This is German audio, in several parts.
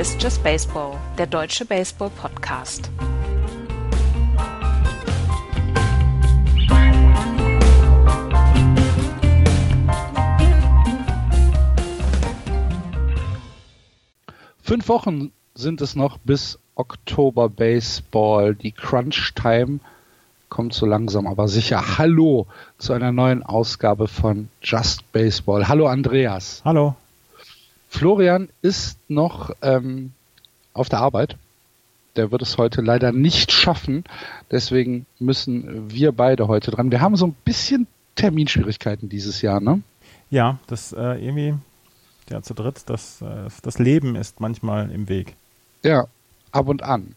Ist Just Baseball, der deutsche Baseball-Podcast. Fünf Wochen sind es noch bis Oktober Baseball. Die Crunch Time kommt so langsam, aber sicher. Hallo zu einer neuen Ausgabe von Just Baseball. Hallo Andreas. Hallo. Florian ist noch ähm, auf der Arbeit. Der wird es heute leider nicht schaffen. Deswegen müssen wir beide heute dran. Wir haben so ein bisschen Terminschwierigkeiten dieses Jahr, ne? Ja, das äh, irgendwie, ja, zu dritt, das, äh, das Leben ist manchmal im Weg. Ja, ab und an.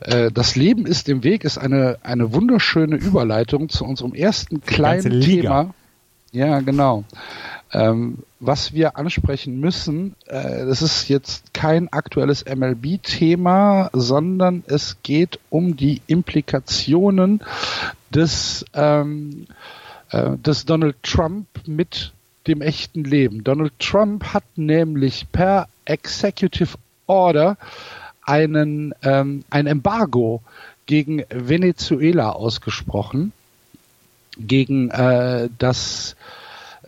Äh, das Leben ist im Weg ist eine, eine wunderschöne Überleitung zu unserem ersten kleinen Thema. Ja, genau. Ähm, was wir ansprechen müssen, äh, das ist jetzt kein aktuelles MLB-Thema, sondern es geht um die Implikationen des, ähm, äh, des Donald Trump mit dem echten Leben. Donald Trump hat nämlich per Executive Order einen, ähm, ein Embargo gegen Venezuela ausgesprochen, gegen äh, das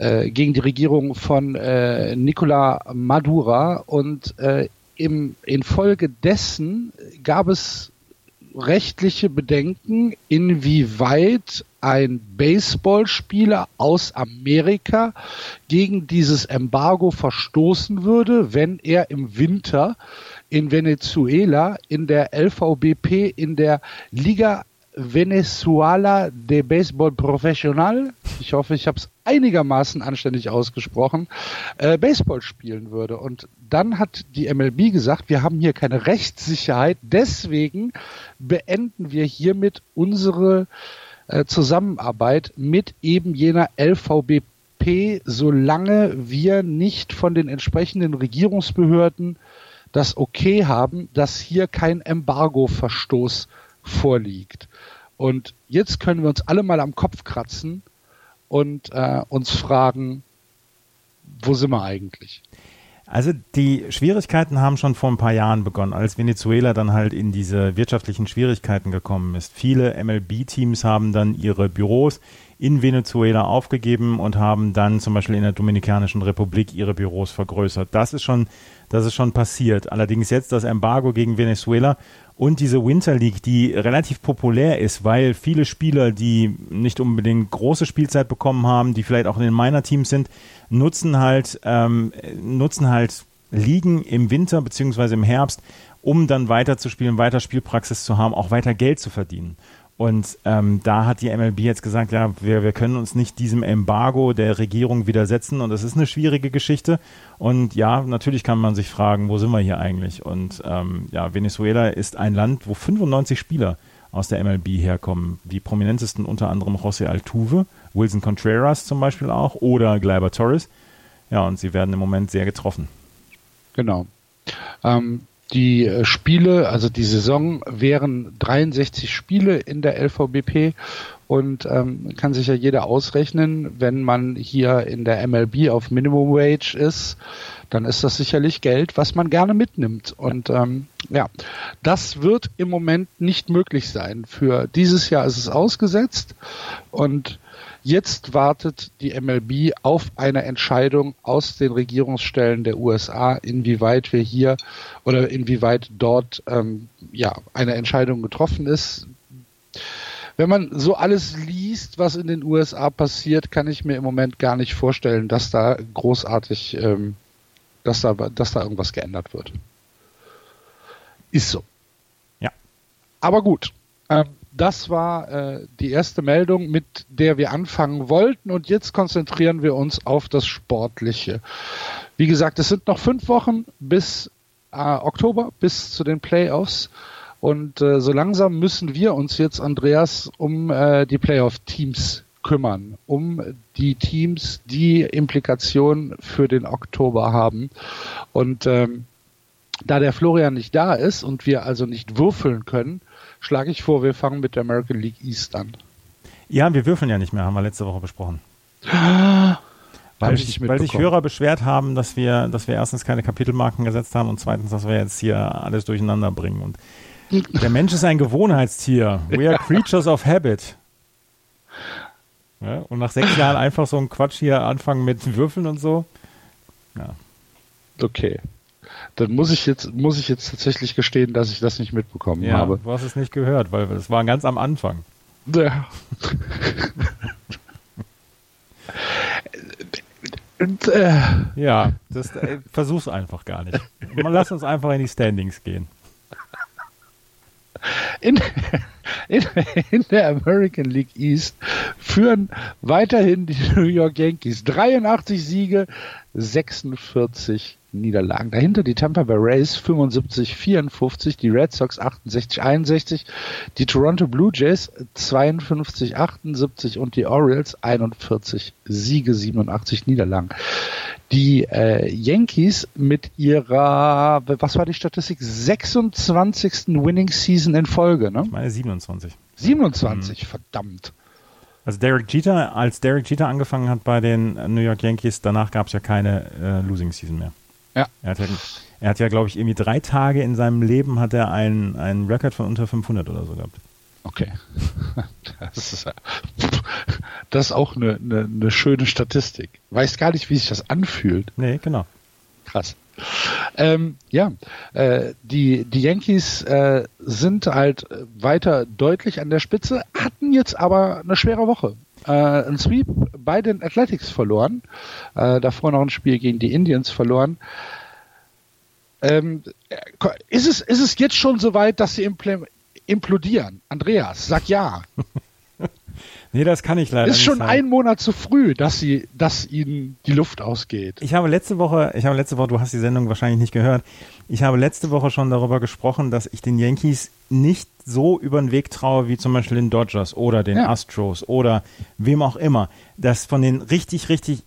äh, gegen die Regierung von äh, Nicola Madura. Und äh, im, infolgedessen gab es rechtliche Bedenken, inwieweit ein Baseballspieler aus Amerika gegen dieses Embargo verstoßen würde, wenn er im Winter in Venezuela in der LVBP in der Liga Venezuela de Baseball Professional, ich hoffe, ich habe es einigermaßen anständig ausgesprochen, äh, Baseball spielen würde. Und dann hat die MLB gesagt, wir haben hier keine Rechtssicherheit, deswegen beenden wir hiermit unsere äh, Zusammenarbeit mit eben jener LVBP, solange wir nicht von den entsprechenden Regierungsbehörden das Okay haben, dass hier kein Embargo-Verstoß vorliegt. Und jetzt können wir uns alle mal am Kopf kratzen und äh, uns fragen, wo sind wir eigentlich? Also die Schwierigkeiten haben schon vor ein paar Jahren begonnen, als Venezuela dann halt in diese wirtschaftlichen Schwierigkeiten gekommen ist. Viele MLB-Teams haben dann ihre Büros in Venezuela aufgegeben und haben dann zum Beispiel in der Dominikanischen Republik ihre Büros vergrößert. Das ist schon, das ist schon passiert. Allerdings jetzt das Embargo gegen Venezuela und diese Winter League, die relativ populär ist, weil viele Spieler, die nicht unbedingt große Spielzeit bekommen haben, die vielleicht auch in den Minor-Teams sind, nutzen halt, ähm, nutzen halt Ligen im Winter beziehungsweise im Herbst, um dann weiter zu spielen, weiter Spielpraxis zu haben, auch weiter Geld zu verdienen. Und ähm, da hat die MLB jetzt gesagt, ja, wir, wir können uns nicht diesem Embargo der Regierung widersetzen und das ist eine schwierige Geschichte. Und ja, natürlich kann man sich fragen, wo sind wir hier eigentlich? Und ähm, ja, Venezuela ist ein Land, wo 95 Spieler aus der MLB herkommen. Die prominentesten unter anderem José Altuve, Wilson Contreras zum Beispiel auch oder Gleiber Torres. Ja, und sie werden im Moment sehr getroffen. Genau. Ähm, die äh, Spiele, also die Saison wären 63 Spiele in der LVBP und ähm, kann sich ja jeder ausrechnen, wenn man hier in der MLB auf Minimum Wage ist, dann ist das sicherlich Geld, was man gerne mitnimmt. Und ähm, ja, das wird im Moment nicht möglich sein. Für dieses Jahr ist es ausgesetzt und Jetzt wartet die MLB auf eine Entscheidung aus den Regierungsstellen der USA, inwieweit wir hier oder inwieweit dort ähm, ja eine Entscheidung getroffen ist. Wenn man so alles liest, was in den USA passiert, kann ich mir im Moment gar nicht vorstellen, dass da großartig, ähm, dass da, dass da irgendwas geändert wird. Ist so. Ja. Aber gut. Ähm, das war äh, die erste Meldung, mit der wir anfangen wollten. Und jetzt konzentrieren wir uns auf das Sportliche. Wie gesagt, es sind noch fünf Wochen bis äh, Oktober, bis zu den Playoffs. Und äh, so langsam müssen wir uns jetzt, Andreas, um äh, die Playoff-Teams kümmern, um die Teams, die Implikationen für den Oktober haben. Und ähm, da der Florian nicht da ist und wir also nicht würfeln können, schlage ich vor, wir fangen mit der American League East an. Ja, wir würfeln ja nicht mehr, haben wir letzte Woche besprochen. Weil, sich, weil sich Hörer beschwert haben, dass wir, dass wir erstens keine Kapitelmarken gesetzt haben und zweitens, dass wir jetzt hier alles durcheinander bringen. Und der Mensch ist ein Gewohnheitstier. We are creatures of habit. Ja, und nach sechs Jahren einfach so ein Quatsch hier anfangen mit Würfeln und so. Ja. Okay. Dann muss ich jetzt, muss ich jetzt tatsächlich gestehen, dass ich das nicht mitbekommen ja, habe. Du hast es nicht gehört, weil es war ganz am Anfang. Ja. Äh, ja, das äh, versuch's einfach gar nicht. Lass uns einfach in die Standings gehen. In, in, in, der American League East führen weiterhin die New York Yankees 83 Siege, 46 Niederlagen. Dahinter die Tampa Bay Rays 75, 54, die Red Sox 68, 61, die Toronto Blue Jays 52, 78 und die Orioles 41 Siege, 87 Niederlagen. Die äh, Yankees mit ihrer, was war die Statistik? 26. Winning Season in Folge, ne? Ich meine 27. 27, mhm. verdammt. Also Derek Jeter, als Derek Jeter angefangen hat bei den New York Yankees, danach gab es ja keine äh, Losing Season mehr. Ja. Er hat ja, er hat ja glaube ich, irgendwie drei Tage in seinem Leben hat er einen, einen Record von unter 500 oder so gehabt. Okay. Das ist, das ist auch eine, eine, eine schöne Statistik. Weiß gar nicht, wie sich das anfühlt. Nee, genau. Krass. Ähm, ja, äh, die, die Yankees äh, sind halt weiter deutlich an der Spitze, hatten jetzt aber eine schwere Woche. Äh, ein Sweep bei den Athletics verloren, äh, davor noch ein Spiel gegen die Indians verloren. Ähm, ist, es, ist es jetzt schon so weit, dass sie implodieren? Andreas, sag ja. Nee, das kann ich leider nicht. Ist schon ein Monat zu früh, dass sie, dass ihnen die Luft ausgeht. Ich habe letzte Woche, ich habe letzte Woche, du hast die Sendung wahrscheinlich nicht gehört. Ich habe letzte Woche schon darüber gesprochen, dass ich den Yankees nicht so über den Weg traue wie zum Beispiel den Dodgers oder den ja. Astros oder wem auch immer. Dass von den richtig, richtig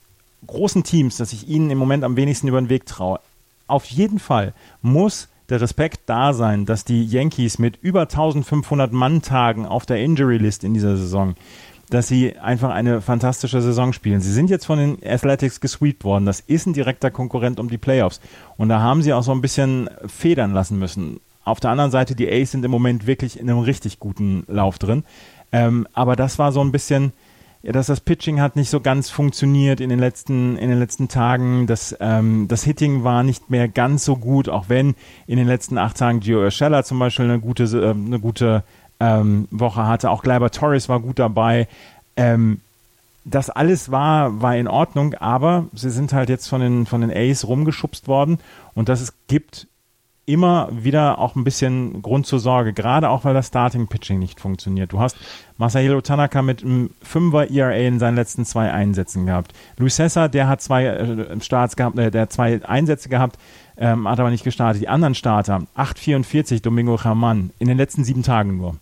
großen Teams, dass ich ihnen im Moment am wenigsten über den Weg traue. Auf jeden Fall muss der Respekt da sein, dass die Yankees mit über 1500 Manntagen auf der Injury List in dieser Saison dass sie einfach eine fantastische Saison spielen. Sie sind jetzt von den Athletics gesweept worden. Das ist ein direkter Konkurrent um die Playoffs. Und da haben sie auch so ein bisschen federn lassen müssen. Auf der anderen Seite, die Ace sind im Moment wirklich in einem richtig guten Lauf drin. Ähm, aber das war so ein bisschen, dass das Pitching hat nicht so ganz funktioniert in den letzten, in den letzten Tagen. Das, ähm, das Hitting war nicht mehr ganz so gut, auch wenn in den letzten acht Tagen Gio Urshela zum Beispiel eine gute, äh, eine gute ähm, Woche hatte. Auch Gleiber Torres war gut dabei. Ähm, das alles war, war in Ordnung, aber sie sind halt jetzt von den, von den A's rumgeschubst worden und das ist, gibt immer wieder auch ein bisschen Grund zur Sorge, gerade auch weil das Starting Pitching nicht funktioniert. Du hast Masahiro Tanaka mit einem 5er ERA in seinen letzten zwei Einsätzen gehabt. Luis Cesar, der hat zwei äh, Starts gehabt, äh, der hat zwei Einsätze gehabt, ähm, hat aber nicht gestartet. Die anderen Starter, 8,44 Domingo German, in den letzten sieben Tagen nur.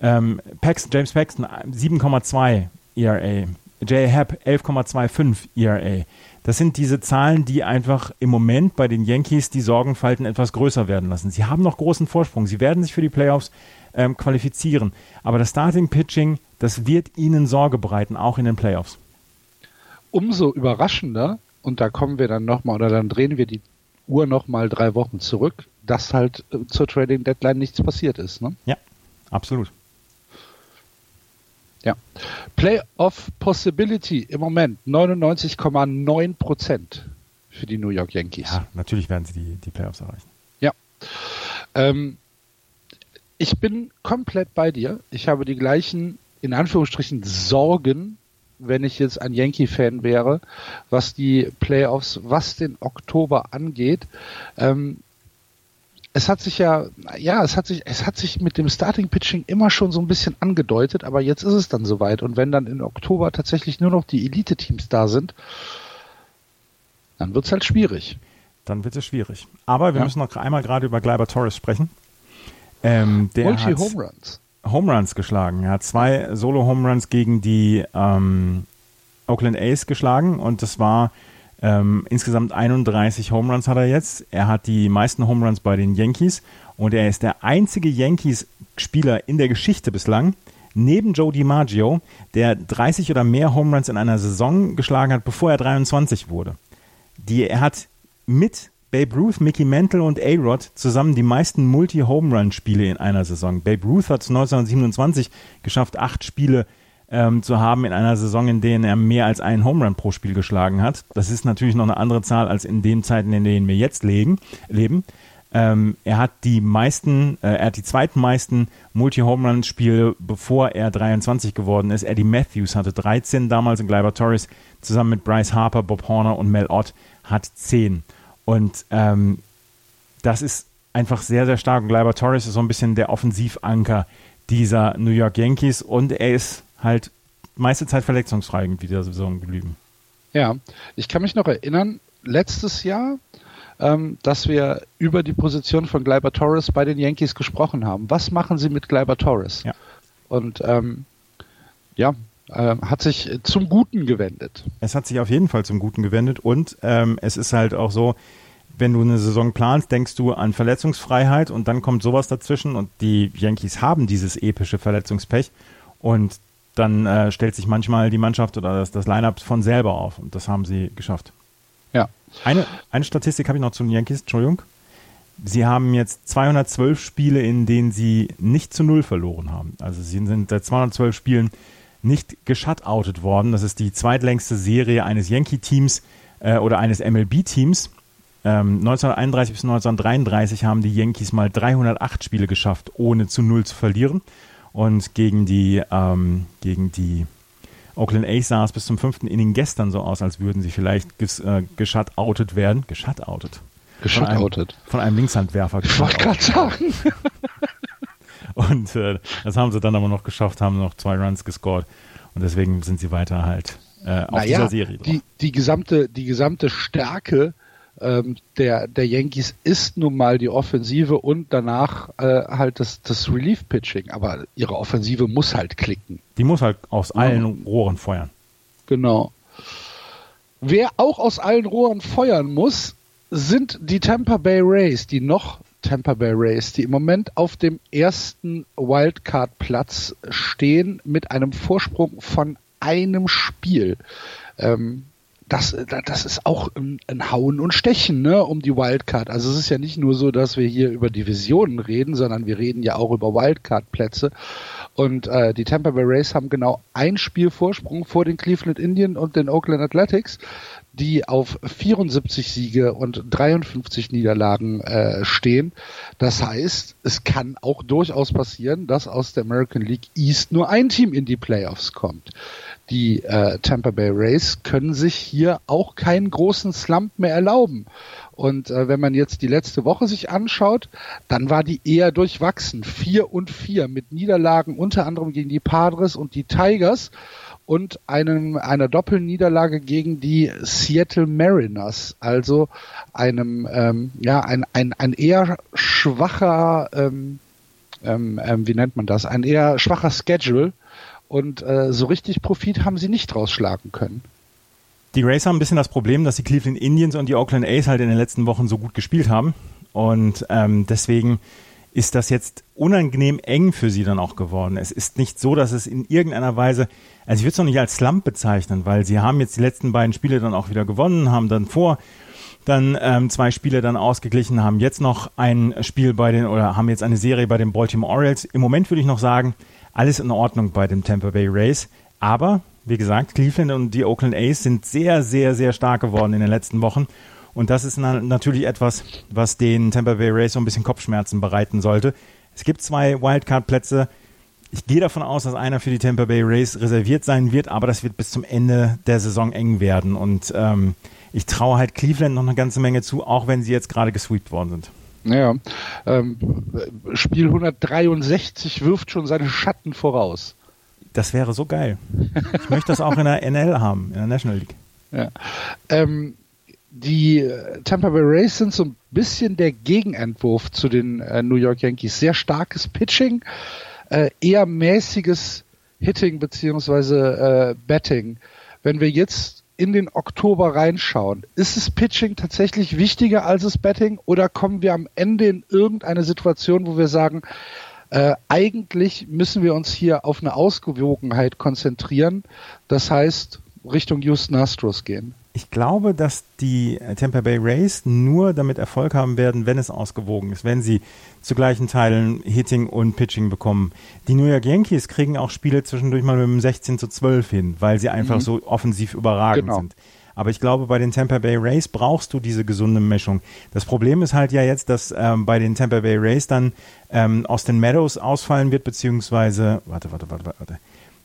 Ähm, Paxton, James Paxton, 7,2 ERA. Jay Happ, 11,25 ERA. Das sind diese Zahlen, die einfach im Moment bei den Yankees die Sorgenfalten etwas größer werden lassen. Sie haben noch großen Vorsprung. Sie werden sich für die Playoffs ähm, qualifizieren. Aber das Starting Pitching, das wird ihnen Sorge bereiten, auch in den Playoffs. Umso überraschender, und da kommen wir dann nochmal, oder dann drehen wir die Uhr nochmal drei Wochen zurück, dass halt äh, zur Trading Deadline nichts passiert ist. Ne? Ja, absolut. Ja. Playoff Possibility im Moment 99,9 Prozent für die New York Yankees. Ja, natürlich werden sie die, die Playoffs erreichen. Ja. Ähm, ich bin komplett bei dir. Ich habe die gleichen, in Anführungsstrichen, Sorgen, wenn ich jetzt ein Yankee-Fan wäre, was die Playoffs, was den Oktober angeht. Ähm, es hat sich ja, ja, es hat sich, es hat sich mit dem Starting Pitching immer schon so ein bisschen angedeutet, aber jetzt ist es dann soweit. Und wenn dann im Oktober tatsächlich nur noch die Elite-Teams da sind, dann wird es halt schwierig. Dann wird es schwierig. Aber wir ja. müssen noch einmal gerade über Gleiber Torres sprechen. Ähm, der Multi hat Home Runs. Home Runs geschlagen. Er hat zwei Solo-Home Runs gegen die ähm, Oakland A's geschlagen und das war ähm, insgesamt 31 Home Runs hat er jetzt. Er hat die meisten Home Runs bei den Yankees und er ist der einzige Yankees-Spieler in der Geschichte bislang, neben Joe DiMaggio, der 30 oder mehr Home Runs in einer Saison geschlagen hat, bevor er 23 wurde. Die, er hat mit Babe Ruth, Mickey Mantle und A-Rod zusammen die meisten Multi-Home-Run-Spiele in einer Saison. Babe Ruth hat es 1927 geschafft, acht Spiele ähm, zu haben in einer Saison, in denen er mehr als einen Home Run pro Spiel geschlagen hat. Das ist natürlich noch eine andere Zahl als in den Zeiten, in denen wir jetzt legen, leben. Ähm, er hat die meisten, äh, er hat die zweitmeisten Multi-Home-Run-Spiele, bevor er 23 geworden ist. Eddie Matthews hatte 13 damals und Gleiber Torres zusammen mit Bryce Harper, Bob Horner und Mel Ott hat 10. Und ähm, das ist einfach sehr, sehr stark. Und Gleiber Torres ist so ein bisschen der Offensivanker dieser New York Yankees und er ist halt meiste Zeit verletzungsfrei in dieser Saison geblieben. Ja, ich kann mich noch erinnern, letztes Jahr, ähm, dass wir über die Position von Gleiber Torres bei den Yankees gesprochen haben. Was machen sie mit Gleiber Torres? Ja. Und ähm, ja, äh, hat sich zum Guten gewendet. Es hat sich auf jeden Fall zum Guten gewendet und ähm, es ist halt auch so, wenn du eine Saison planst, denkst du an Verletzungsfreiheit und dann kommt sowas dazwischen und die Yankees haben dieses epische Verletzungspech und dann äh, stellt sich manchmal die Mannschaft oder das, das Line-Up von selber auf. Und das haben sie geschafft. Ja. Eine, eine Statistik habe ich noch zu den Yankees, Entschuldigung. Sie haben jetzt 212 Spiele, in denen sie nicht zu Null verloren haben. Also sie sind seit 212 Spielen nicht geschutoutet worden. Das ist die zweitlängste Serie eines Yankee-Teams äh, oder eines MLB-Teams. Ähm, 1931 bis 1933 haben die Yankees mal 308 Spiele geschafft, ohne zu Null zu verlieren. Und gegen die, ähm, gegen die Oakland A's sah es bis zum fünften Inning gestern so aus, als würden sie vielleicht ges, äh, geschutoutet werden. Geschutoutet. Geschutoutet. Von, von einem Linkshandwerfer. Ich wollte gerade sagen. Und äh, das haben sie dann aber noch geschafft, haben noch zwei Runs gescored. Und deswegen sind sie weiter halt äh, auf naja, dieser Serie. Die, die, gesamte, die gesamte Stärke ähm, der, der Yankees ist nun mal die Offensive und danach äh, halt das, das Relief-Pitching. Aber ihre Offensive muss halt klicken. Die muss halt aus allen ja. Rohren feuern. Genau. Wer auch aus allen Rohren feuern muss, sind die Tampa Bay Rays, die noch Tampa Bay Rays, die im Moment auf dem ersten Wildcard-Platz stehen mit einem Vorsprung von einem Spiel. Ähm, das, das ist auch ein, ein Hauen und Stechen, ne, um die Wildcard. Also es ist ja nicht nur so, dass wir hier über Divisionen reden, sondern wir reden ja auch über Wildcard-Plätze. Und äh, die Tampa Bay Rays haben genau ein Spiel Vorsprung vor den Cleveland Indians und den Oakland Athletics, die auf 74 Siege und 53 Niederlagen äh, stehen. Das heißt, es kann auch durchaus passieren, dass aus der American League East nur ein Team in die Playoffs kommt die äh, Tampa Bay Rays können sich hier auch keinen großen Slump mehr erlauben. Und äh, wenn man jetzt die letzte Woche sich anschaut, dann war die eher durchwachsen. Vier und vier mit Niederlagen unter anderem gegen die Padres und die Tigers und einem, einer Doppelniederlage gegen die Seattle Mariners. Also einem, ähm, ja, ein, ein, ein eher schwacher, ähm, ähm, ähm wie nennt man das, ein eher schwacher Schedule und äh, so richtig Profit haben sie nicht rausschlagen können. Die Rays haben ein bisschen das Problem, dass die Cleveland Indians und die Oakland A's halt in den letzten Wochen so gut gespielt haben. Und ähm, deswegen ist das jetzt unangenehm eng für sie dann auch geworden. Es ist nicht so, dass es in irgendeiner Weise, also ich würde es noch nicht als Slump bezeichnen, weil sie haben jetzt die letzten beiden Spiele dann auch wieder gewonnen, haben dann vor dann ähm, zwei Spiele dann ausgeglichen, haben jetzt noch ein Spiel bei den oder haben jetzt eine Serie bei den Baltimore Orioles. Im Moment würde ich noch sagen, alles in Ordnung bei den Tampa Bay Rays. Aber, wie gesagt, Cleveland und die Oakland A's sind sehr, sehr, sehr stark geworden in den letzten Wochen. Und das ist natürlich etwas, was den Tampa Bay Rays so ein bisschen Kopfschmerzen bereiten sollte. Es gibt zwei Wildcard-Plätze. Ich gehe davon aus, dass einer für die Tampa Bay Rays reserviert sein wird, aber das wird bis zum Ende der Saison eng werden. Und ähm, ich traue halt Cleveland noch eine ganze Menge zu, auch wenn sie jetzt gerade gesweept worden sind. Naja, ähm, Spiel 163 wirft schon seine Schatten voraus. Das wäre so geil. Ich möchte das auch in der NL haben, in der National League. Ja. Ähm, die Tampa Bay Rays sind so ein bisschen der Gegenentwurf zu den äh, New York Yankees. Sehr starkes Pitching, äh, eher mäßiges Hitting beziehungsweise äh, Betting. Wenn wir jetzt in den Oktober reinschauen, ist das Pitching tatsächlich wichtiger als das Betting oder kommen wir am Ende in irgendeine Situation, wo wir sagen, Äh, eigentlich müssen wir uns hier auf eine Ausgewogenheit konzentrieren. Das heißt, Richtung Houston Astros gehen. Ich glaube, dass die Tampa Bay Rays nur damit Erfolg haben werden, wenn es ausgewogen ist, wenn sie zu gleichen Teilen Hitting und Pitching bekommen. Die New York Yankees kriegen auch Spiele zwischendurch mal mit einem 16 zu 12 hin, weil sie einfach mhm. so offensiv überragend genau. sind. Aber ich glaube, bei den Tampa Bay Rays brauchst du diese gesunde Mischung. Das Problem ist halt ja jetzt, dass ähm, bei den Tampa Bay Rays dann ähm, Austin Meadows ausfallen wird, beziehungsweise, warte, warte, warte, warte.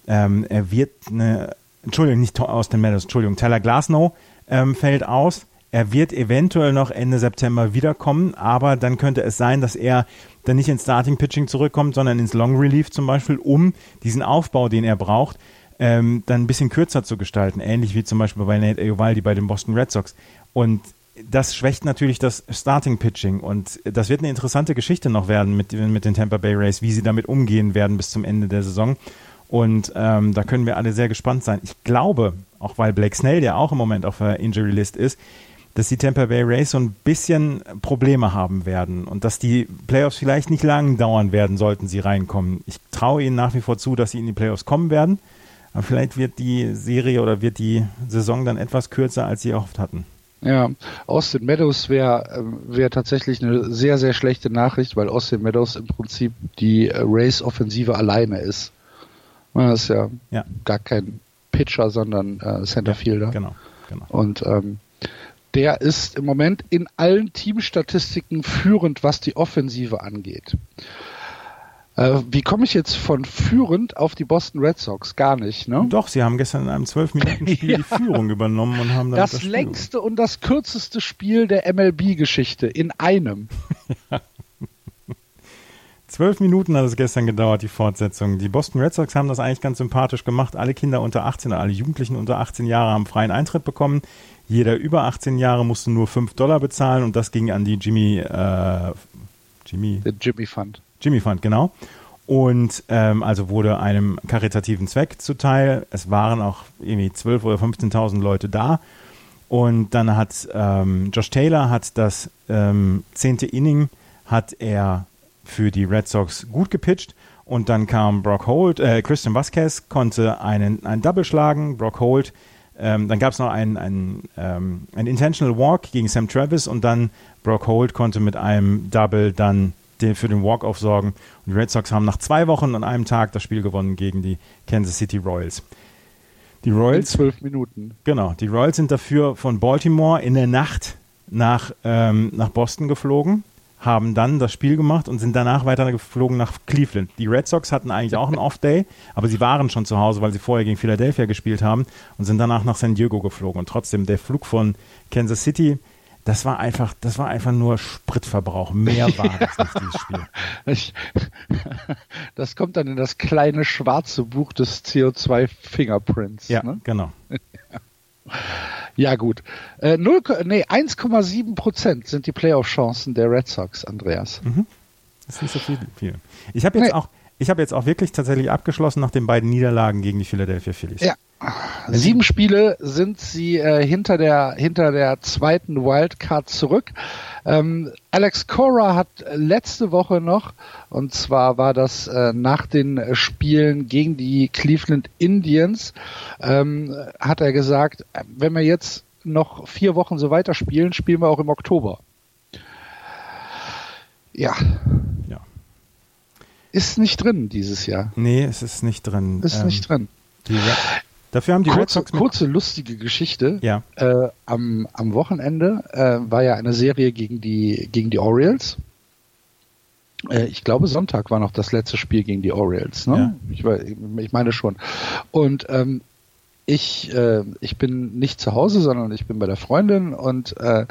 Ähm, er wird eine, Entschuldigung, nicht Austin Meadows, Entschuldigung, Tyler Glasnow ähm, fällt aus. Er wird eventuell noch Ende September wiederkommen, aber dann könnte es sein, dass er dann nicht ins Starting Pitching zurückkommt, sondern ins Long Relief zum Beispiel, um diesen Aufbau, den er braucht, ähm, dann ein bisschen kürzer zu gestalten, ähnlich wie zum Beispiel bei Nate Eovaldi bei den Boston Red Sox. Und das schwächt natürlich das Starting Pitching und das wird eine interessante Geschichte noch werden mit, mit den Tampa Bay Rays, wie sie damit umgehen werden bis zum Ende der Saison. Und ähm, da können wir alle sehr gespannt sein. Ich glaube, auch weil Blake Snell, der auch im Moment auf der Injury List ist, dass die Tampa Bay Rays so ein bisschen Probleme haben werden und dass die Playoffs vielleicht nicht lang dauern werden, sollten sie reinkommen. Ich traue ihnen nach wie vor zu, dass sie in die Playoffs kommen werden. Aber vielleicht wird die Serie oder wird die Saison dann etwas kürzer, als sie erhofft hatten. Ja, Austin Meadows wäre äh, wär tatsächlich eine sehr, sehr schlechte Nachricht, weil Austin Meadows im Prinzip die äh, Race-Offensive alleine ist. Das ist ja, ja, gar kein Pitcher, sondern äh, Centerfielder. Ja, genau, genau. Und ähm, der ist im Moment in allen Teamstatistiken führend, was die Offensive angeht. Äh, wie komme ich jetzt von führend auf die Boston Red Sox? Gar nicht, ne? Doch, sie haben gestern in einem 12-Minuten-Spiel ja. die Führung übernommen und haben dann das, das längste und das kürzeste Spiel der MLB-Geschichte in einem. ja. Zwölf Minuten hat es gestern gedauert, die Fortsetzung. Die Boston Red Sox haben das eigentlich ganz sympathisch gemacht. Alle Kinder unter 18, alle Jugendlichen unter 18 Jahre haben freien Eintritt bekommen. Jeder über 18 Jahre musste nur 5 Dollar bezahlen und das ging an die Jimmy, äh, Jimmy, Den Jimmy Fund. Jimmy Fund, genau. Und ähm, also wurde einem karitativen Zweck zuteil. Es waren auch irgendwie 12.000 oder 15.000 Leute da. Und dann hat ähm, Josh Taylor hat das ähm, zehnte Inning hat er für die Red Sox gut gepitcht. Und dann kam Brock Holt, äh, Christian Vasquez konnte einen, einen Double schlagen. Brock Holt ähm, dann gab es noch einen, einen, ähm, einen Intentional Walk gegen Sam Travis und dann Brock Holt konnte mit einem Double dann den, für den Walk-Off sorgen. Und die Red Sox haben nach zwei Wochen und einem Tag das Spiel gewonnen gegen die Kansas City Royals. Die Royals. In zwölf Minuten. Genau. Die Royals sind dafür von Baltimore in der Nacht nach, ähm, nach Boston geflogen, haben dann das Spiel gemacht und sind danach weiter geflogen nach Cleveland. Die Red Sox hatten eigentlich auch einen Off-Day, aber sie waren schon zu Hause, weil sie vorher gegen Philadelphia gespielt haben und sind danach nach San Diego geflogen. Und trotzdem, der Flug von Kansas City das war einfach, das war einfach nur Spritverbrauch. Mehr war das nicht, dieses Spiel. Ich, das kommt dann in das kleine schwarze Buch des CO2 Fingerprints. Ja, ne? genau. ja, gut. Äh, 0, nee, 1,7 Prozent sind die Playoff-Chancen der Red Sox, Andreas. Mhm. Das ist nicht so viel. viel. Ich habe jetzt nee. auch, ich habe jetzt auch wirklich tatsächlich abgeschlossen nach den beiden Niederlagen gegen die Philadelphia Phillies. Ja, Sieben Spiele sind sie äh, hinter der hinter der zweiten Wildcard zurück. Ähm, Alex Cora hat letzte Woche noch, und zwar war das äh, nach den Spielen gegen die Cleveland Indians, ähm, hat er gesagt, wenn wir jetzt noch vier Wochen so weiterspielen, spielen wir auch im Oktober. Ja. Ist nicht drin dieses Jahr. Nee, es ist nicht drin. Ist ähm, nicht drin. Die, Dafür haben die kurze, kurze lustige Geschichte. Ja. Äh, am, am Wochenende äh, war ja eine Serie gegen die gegen die Orioles. Äh, ich glaube Sonntag war noch das letzte Spiel gegen die Orioles. Ne? Ja. Ich, ich meine schon. Und ähm, ich äh, ich bin nicht zu Hause, sondern ich bin bei der Freundin und äh,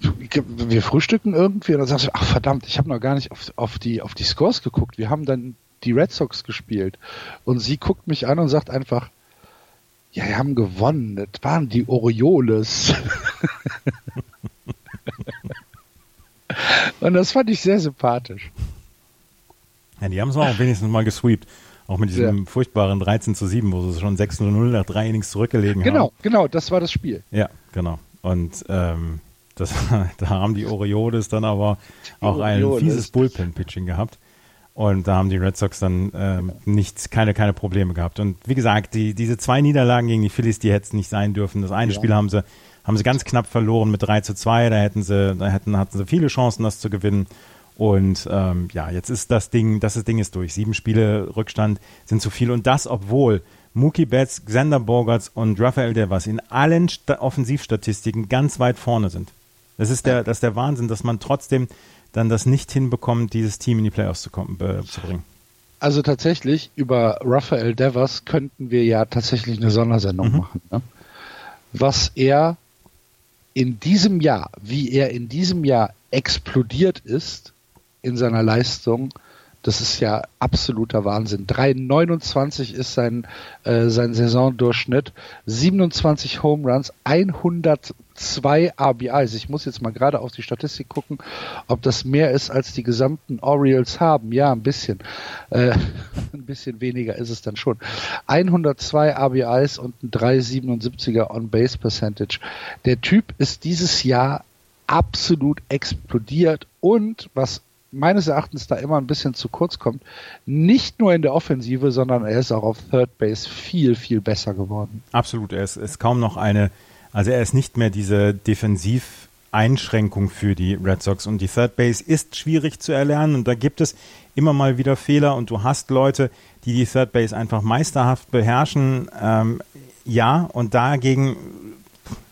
wir frühstücken irgendwie und dann sagst du, ach verdammt, ich habe noch gar nicht auf, auf, die, auf die Scores geguckt. Wir haben dann die Red Sox gespielt. Und sie guckt mich an und sagt einfach, ja, wir haben gewonnen. Das waren die Orioles. und das fand ich sehr sympathisch. Ja, die haben es auch wenigstens mal gesweept. Auch mit diesem ja. furchtbaren 13 zu 7, wo sie schon 6 zu 0 nach drei Innings zurückgelegen genau, haben. Genau, genau, das war das Spiel. Ja, genau. Und ähm, das, da haben die Orioles dann aber auch Orioles. ein fieses Bullpen-Pitching gehabt. Und da haben die Red Sox dann äh, nichts, keine, keine Probleme gehabt. Und wie gesagt, die, diese zwei Niederlagen gegen die Phillies, die hätten es nicht sein dürfen. Das eine ja. Spiel haben sie, haben sie ganz knapp verloren mit 3 zu 2. Da hätten sie, da hätten, hatten sie viele Chancen, das zu gewinnen. Und ähm, ja, jetzt ist das Ding, das Ding ist durch. Sieben Spiele Rückstand sind zu viel. Und das, obwohl Mookie Betts, Xander Bogarts und Rafael Devers in allen Sta Offensivstatistiken ganz weit vorne sind. Das ist der, das ist der Wahnsinn, dass man trotzdem dann das nicht hinbekommt, dieses Team in die Playoffs zu, kommen, äh, zu bringen. Also tatsächlich, über Raphael Devers könnten wir ja tatsächlich eine Sondersendung mhm. machen. Ne? Was er in diesem Jahr, wie er in diesem Jahr explodiert ist in seiner Leistung, das ist ja absoluter Wahnsinn. 3,29 ist sein, äh, sein Saisondurchschnitt. 27 Home Runs, 102 RBIs. Ich muss jetzt mal gerade auf die Statistik gucken, ob das mehr ist, als die gesamten Orioles haben. Ja, ein bisschen. Äh, ein bisschen weniger ist es dann schon. 102 RBIs und ein 3,77er On-Base Percentage. Der Typ ist dieses Jahr absolut explodiert und was meines Erachtens da immer ein bisschen zu kurz kommt. Nicht nur in der Offensive, sondern er ist auch auf Third Base viel, viel besser geworden. Absolut, er ist, ist kaum noch eine, also er ist nicht mehr diese Defensiveinschränkung für die Red Sox und die Third Base ist schwierig zu erlernen und da gibt es immer mal wieder Fehler und du hast Leute, die die Third Base einfach meisterhaft beherrschen. Ähm, ja, und dagegen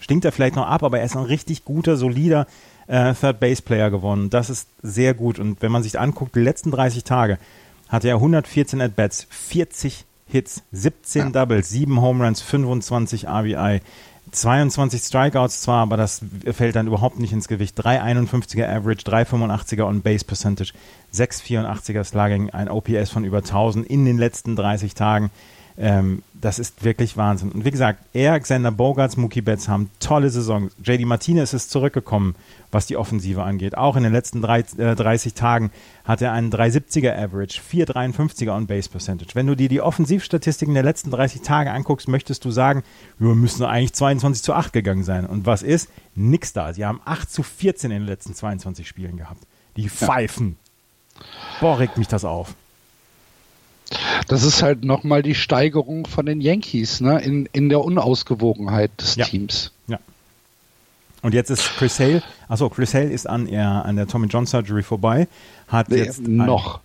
stinkt er vielleicht noch ab, aber er ist ein richtig guter, solider äh, Third Base Player gewonnen. Das ist sehr gut. Und wenn man sich anguckt, die letzten 30 Tage hatte er 114 At-Bats, 40 Hits, 17 ja. Doubles, 7 Home Runs, 25 RBI, 22 Strikeouts zwar, aber das fällt dann überhaupt nicht ins Gewicht. 3,51er Average, 3,85er On-Base Percentage, 6,84er Slugging, ein OPS von über 1000 in den letzten 30 Tagen. Ähm, das ist wirklich Wahnsinn. Und wie gesagt, er, Xander Bogarts, Mookie Betts haben tolle Saisons. JD Martinez ist zurückgekommen, was die Offensive angeht. Auch in den letzten drei, äh, 30 Tagen hat er einen 370er Average, 453er On-Base Percentage. Wenn du dir die Offensivstatistiken der letzten 30 Tage anguckst, möchtest du sagen, wir müssen eigentlich 22 zu 8 gegangen sein. Und was ist? Nix da. Sie haben 8 zu 14 in den letzten 22 Spielen gehabt. Die pfeifen. Ja. Boah, regt mich das auf. Das ist halt nochmal die Steigerung von den Yankees, ne, in, in der Unausgewogenheit des ja. Teams. Ja. Und jetzt ist Chris Hale, achso, Chris Hale ist an, er, an der Tommy John Surgery vorbei, hat nee, jetzt noch.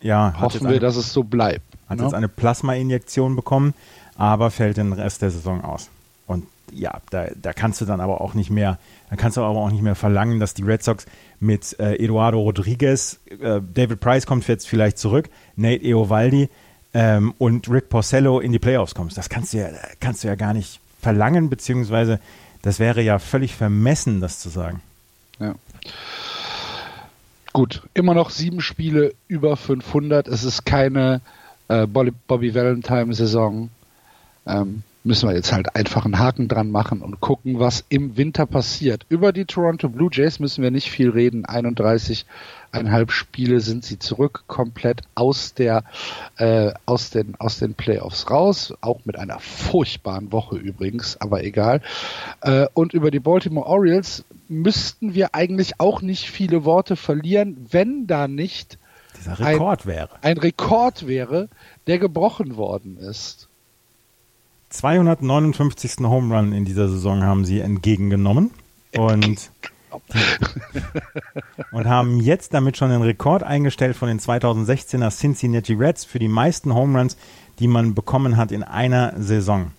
Ein, ja, hoffen wir, eine, dass es so bleibt. Hat ne? jetzt eine Plasma-Injektion bekommen, aber fällt den Rest der Saison aus. Und ja, da, da kannst du dann aber auch nicht mehr, da kannst du aber auch nicht mehr verlangen, dass die Red Sox mit äh, Eduardo Rodriguez, äh, David Price kommt jetzt vielleicht zurück, Nate Eovaldi ähm, und Rick Porcello in die Playoffs kommst. Das kannst du ja, kannst du ja gar nicht verlangen, beziehungsweise das wäre ja völlig vermessen, das zu sagen. Ja. Gut, immer noch sieben Spiele über 500. Es ist keine äh, Bobby Valentine-Saison. Ähm, müssen wir jetzt halt einfach einen Haken dran machen und gucken, was im Winter passiert. Über die Toronto Blue Jays müssen wir nicht viel reden. 31,5 Spiele sind sie zurück, komplett aus der äh, aus den aus den Playoffs raus, auch mit einer furchtbaren Woche übrigens, aber egal. Äh, und über die Baltimore Orioles müssten wir eigentlich auch nicht viele Worte verlieren, wenn da nicht dieser Rekord ein, wäre. Ein Rekord wäre, der gebrochen worden ist. 259. Home Run in dieser Saison haben sie entgegengenommen und, und haben jetzt damit schon den Rekord eingestellt von den 2016er Cincinnati Reds für die meisten Home Runs, die man bekommen hat in einer Saison.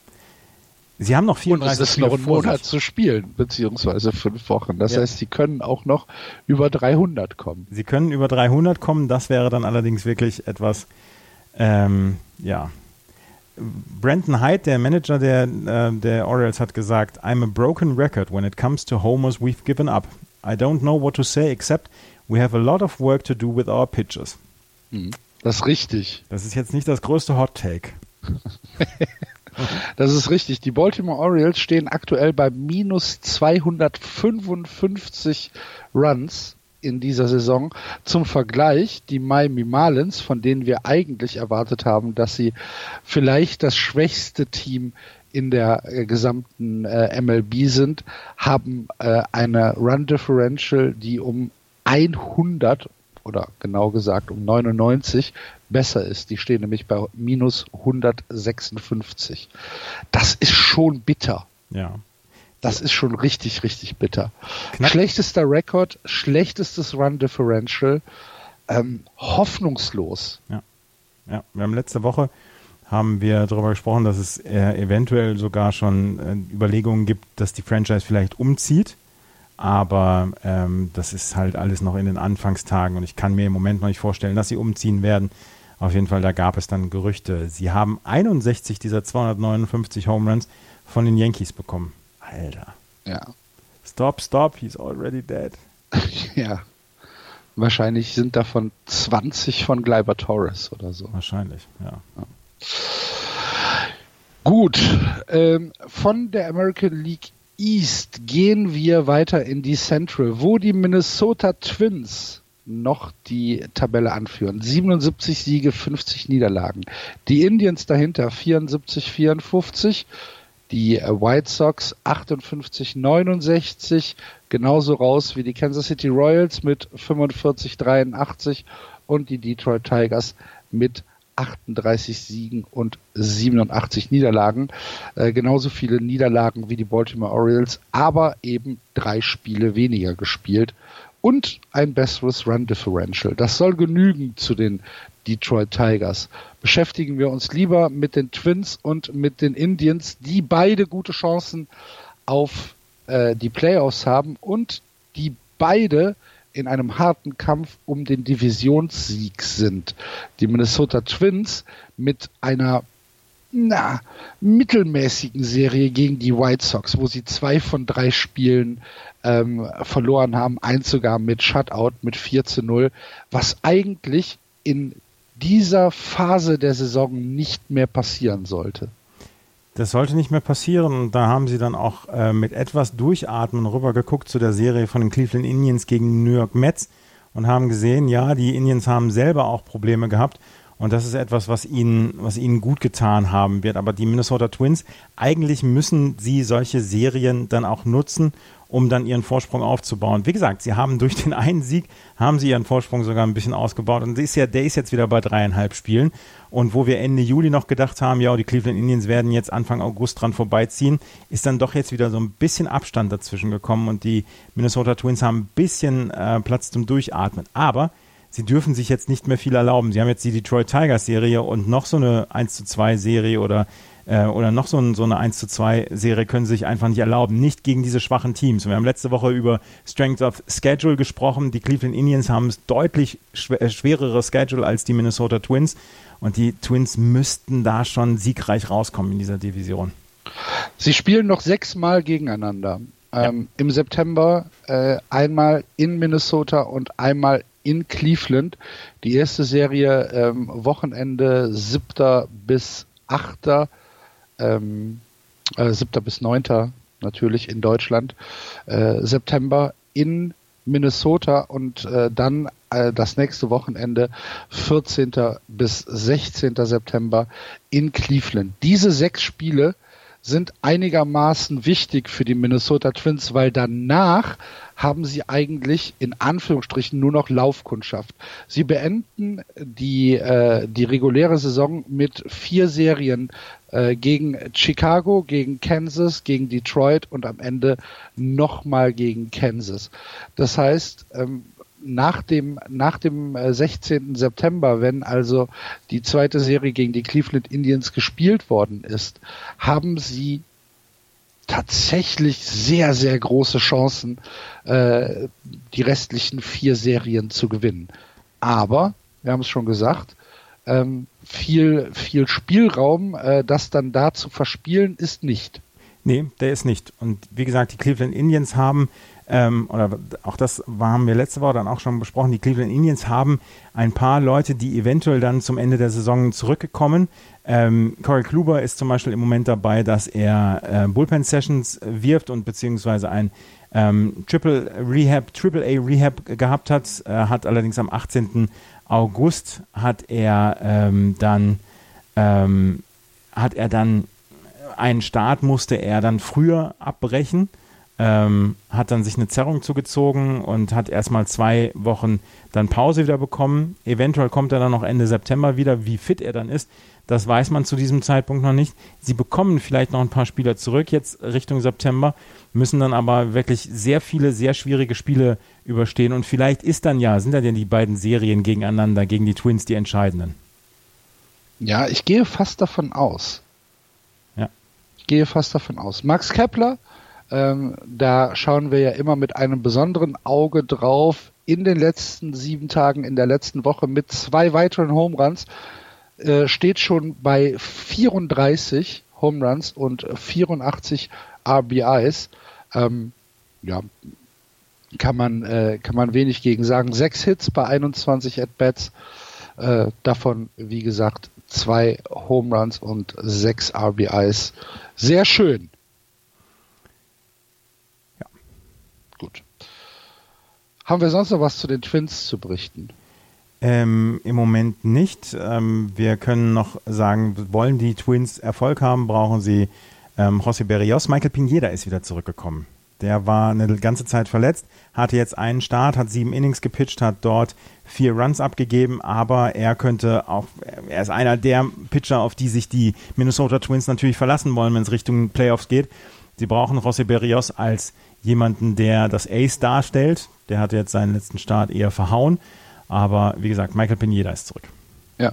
Sie haben noch 34 Und es ist noch ein Monat zu spielen, beziehungsweise fünf Wochen. Das ja. heißt, sie können auch noch über 300 kommen. Sie können über 300 kommen. Das wäre dann allerdings wirklich etwas, ähm, ja, Brandon Hyde, der Manager der, äh, der Orioles, hat gesagt, I'm a broken record when it comes to homers we've given up. I don't know what to say except we have a lot of work to do with our pitchers. Hm, das ist richtig. Das ist jetzt nicht das größte Hot Take. das ist richtig. Die Baltimore Orioles stehen aktuell bei minus 255 Runs in dieser Saison. Zum Vergleich, die Miami Marlins, von denen wir eigentlich erwartet haben, dass sie vielleicht das schwächste Team in der äh, gesamten äh, MLB sind, haben äh, eine Run Differential, die um 100 oder genau gesagt um 99 besser ist. Die stehen nämlich bei minus 156. Das ist schon bitter. Ja. Das ist schon richtig, richtig bitter. Knapp. Schlechtester Rekord, schlechtestes Run Differential, ähm, hoffnungslos. Ja. ja, wir haben letzte Woche haben wir darüber gesprochen, dass es äh, eventuell sogar schon äh, Überlegungen gibt, dass die Franchise vielleicht umzieht. Aber ähm, das ist halt alles noch in den Anfangstagen und ich kann mir im Moment noch nicht vorstellen, dass sie umziehen werden. Auf jeden Fall, da gab es dann Gerüchte. Sie haben 61 dieser 259 Home Runs von den Yankees bekommen. Alter. Ja. Stop, stop, he's already dead. ja. Wahrscheinlich sind davon 20 von Gleiber Torres oder so. Wahrscheinlich, ja. ja. Gut, ähm, von der American League East gehen wir weiter in die Central, wo die Minnesota Twins noch die Tabelle anführen. 77 Siege, 50 Niederlagen. Die Indians dahinter 74, 54. Die White Sox 58, 69. Genauso raus wie die Kansas City Royals mit 45, 83 und die Detroit Tigers mit 38 Siegen und 87 Niederlagen. Äh, genauso viele Niederlagen wie die Baltimore Orioles, aber eben drei Spiele weniger gespielt und ein besseres Run Differential. Das soll genügen zu den Detroit Tigers. Beschäftigen wir uns lieber mit den Twins und mit den Indians, die beide gute Chancen auf äh, die Playoffs haben und die beide in einem harten Kampf um den Divisionssieg sind. Die Minnesota Twins mit einer na, mittelmäßigen Serie gegen die White Sox, wo sie zwei von drei Spielen ähm, verloren haben, eins sogar mit Shutout mit 4 zu 0, was eigentlich in dieser Phase der Saison nicht mehr passieren sollte. Das sollte nicht mehr passieren und da haben sie dann auch äh, mit etwas Durchatmen rübergeguckt zu der Serie von den Cleveland Indians gegen New York Mets und haben gesehen, ja, die Indians haben selber auch Probleme gehabt und das ist etwas, was ihnen, was ihnen gut getan haben wird. Aber die Minnesota Twins, eigentlich müssen sie solche Serien dann auch nutzen, um dann ihren Vorsprung aufzubauen. Wie gesagt, sie haben durch den einen Sieg, haben sie ihren Vorsprung sogar ein bisschen ausgebaut und ist ja, der ist jetzt wieder bei dreieinhalb Spielen. Und wo wir Ende Juli noch gedacht haben, ja, die Cleveland Indians werden jetzt Anfang August dran vorbeiziehen, ist dann doch jetzt wieder so ein bisschen Abstand dazwischen gekommen und die Minnesota Twins haben ein bisschen äh, Platz zum Durchatmen. Aber sie dürfen sich jetzt nicht mehr viel erlauben. Sie haben jetzt die Detroit Tigers Serie und noch so eine 1 zu 2 Serie oder äh, oder noch so, ein, so eine 1 zu 2 Serie können sie sich einfach nicht erlauben. Nicht gegen diese schwachen Teams. Wir haben letzte Woche über Strength of Schedule gesprochen. Die Cleveland Indians haben es deutlich schwer, äh, schwerere Schedule als die Minnesota Twins. Und die Twins müssten da schon siegreich rauskommen in dieser Division. Sie spielen noch sechsmal gegeneinander. Ähm, Im September äh, einmal in Minnesota und einmal in Cleveland. Die erste Serie ähm, Wochenende 7. bis 8 ähm, äh, 7. bis 9. natürlich in Deutschland, äh, September in Minnesota und äh, dann äh, das nächste Wochenende 14. bis 16. September in Cleveland. Diese sechs Spiele sind einigermaßen wichtig für die Minnesota Twins, weil danach haben sie eigentlich in Anführungsstrichen nur noch Laufkundschaft. Sie beenden die, äh, die reguläre Saison mit vier Serien äh, gegen Chicago, gegen Kansas, gegen Detroit und am Ende nochmal gegen Kansas. Das heißt, ähm, nach dem, nach dem 16. Äh, September, wenn also die zweite Serie gegen die Cleveland Indians gespielt worden ist, haben sie tatsächlich sehr, sehr große Chancen, äh, die restlichen vier Serien zu gewinnen. Aber, wir haben es schon gesagt, ähm, viel, viel Spielraum, äh, das dann da zu verspielen, ist nicht. Nee, der ist nicht. Und wie gesagt, die Cleveland Indians haben ähm, oder auch das haben wir letzte Woche dann auch schon besprochen, die Cleveland Indians haben ein paar Leute, die eventuell dann zum Ende der Saison zurückgekommen. Ähm, Corey Kluber ist zum Beispiel im Moment dabei, dass er äh, Bullpen-Sessions wirft und beziehungsweise ein ähm, Triple Rehab, Triple A Rehab gehabt hat, äh, hat allerdings am 18. August hat er ähm, dann ähm, hat er dann einen Start musste er dann früher abbrechen ähm, hat dann sich eine Zerrung zugezogen und hat erstmal zwei Wochen dann Pause wieder bekommen. Eventuell kommt er dann noch Ende September wieder. Wie fit er dann ist, das weiß man zu diesem Zeitpunkt noch nicht. Sie bekommen vielleicht noch ein paar Spieler zurück jetzt Richtung September, müssen dann aber wirklich sehr viele, sehr schwierige Spiele überstehen. Und vielleicht ist dann ja, sind dann ja die beiden Serien gegeneinander, gegen die Twins, die entscheidenden. Ja, ich gehe fast davon aus. Ja. Ich gehe fast davon aus. Max Kepler ähm, da schauen wir ja immer mit einem besonderen Auge drauf. In den letzten sieben Tagen, in der letzten Woche mit zwei weiteren Home Runs, äh, steht schon bei 34 Home Runs und 84 RBIs. Ähm, ja, kann man, äh, kann man wenig gegen sagen. Sechs Hits bei 21 At-Bats. Äh, davon, wie gesagt, zwei Home Runs und sechs RBIs. Sehr schön. Gut. Haben wir sonst noch was zu den Twins zu berichten? Ähm, Im Moment nicht. Ähm, wir können noch sagen, wollen die Twins Erfolg haben, brauchen sie ähm, José Berrios. Michael Pineda ist wieder zurückgekommen. Der war eine ganze Zeit verletzt, hatte jetzt einen Start, hat sieben Innings gepitcht, hat dort vier Runs abgegeben, aber er könnte auch, er ist einer der Pitcher, auf die sich die Minnesota Twins natürlich verlassen wollen, wenn es Richtung Playoffs geht. Sie brauchen José Berrios als jemanden, der das Ace darstellt. Der hat jetzt seinen letzten Start eher verhauen. Aber wie gesagt, Michael Pineda ist zurück. Ja.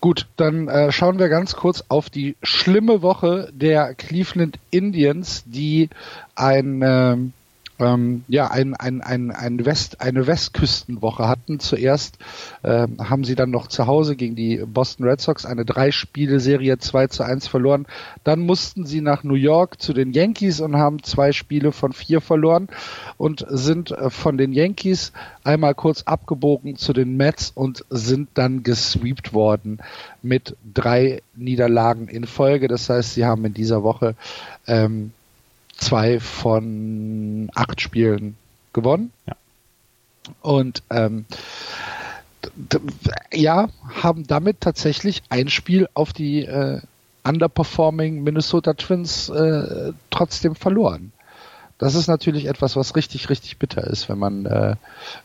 Gut, dann äh, schauen wir ganz kurz auf die schlimme Woche der Cleveland Indians, die ein ähm, ähm, ja, ein, ein, ein, ein West, eine Westküstenwoche hatten. Zuerst äh, haben sie dann noch zu Hause gegen die Boston Red Sox eine Drei-Spiele-Serie 2 zu 1 verloren. Dann mussten sie nach New York zu den Yankees und haben zwei Spiele von vier verloren und sind äh, von den Yankees einmal kurz abgebogen zu den Mets und sind dann gesweept worden mit drei Niederlagen in Folge. Das heißt, sie haben in dieser Woche ähm, zwei von acht Spielen gewonnen. Ja. Und ähm, ja, haben damit tatsächlich ein Spiel auf die äh, underperforming Minnesota Twins äh, trotzdem verloren. Das ist natürlich etwas, was richtig, richtig bitter ist, wenn man, äh,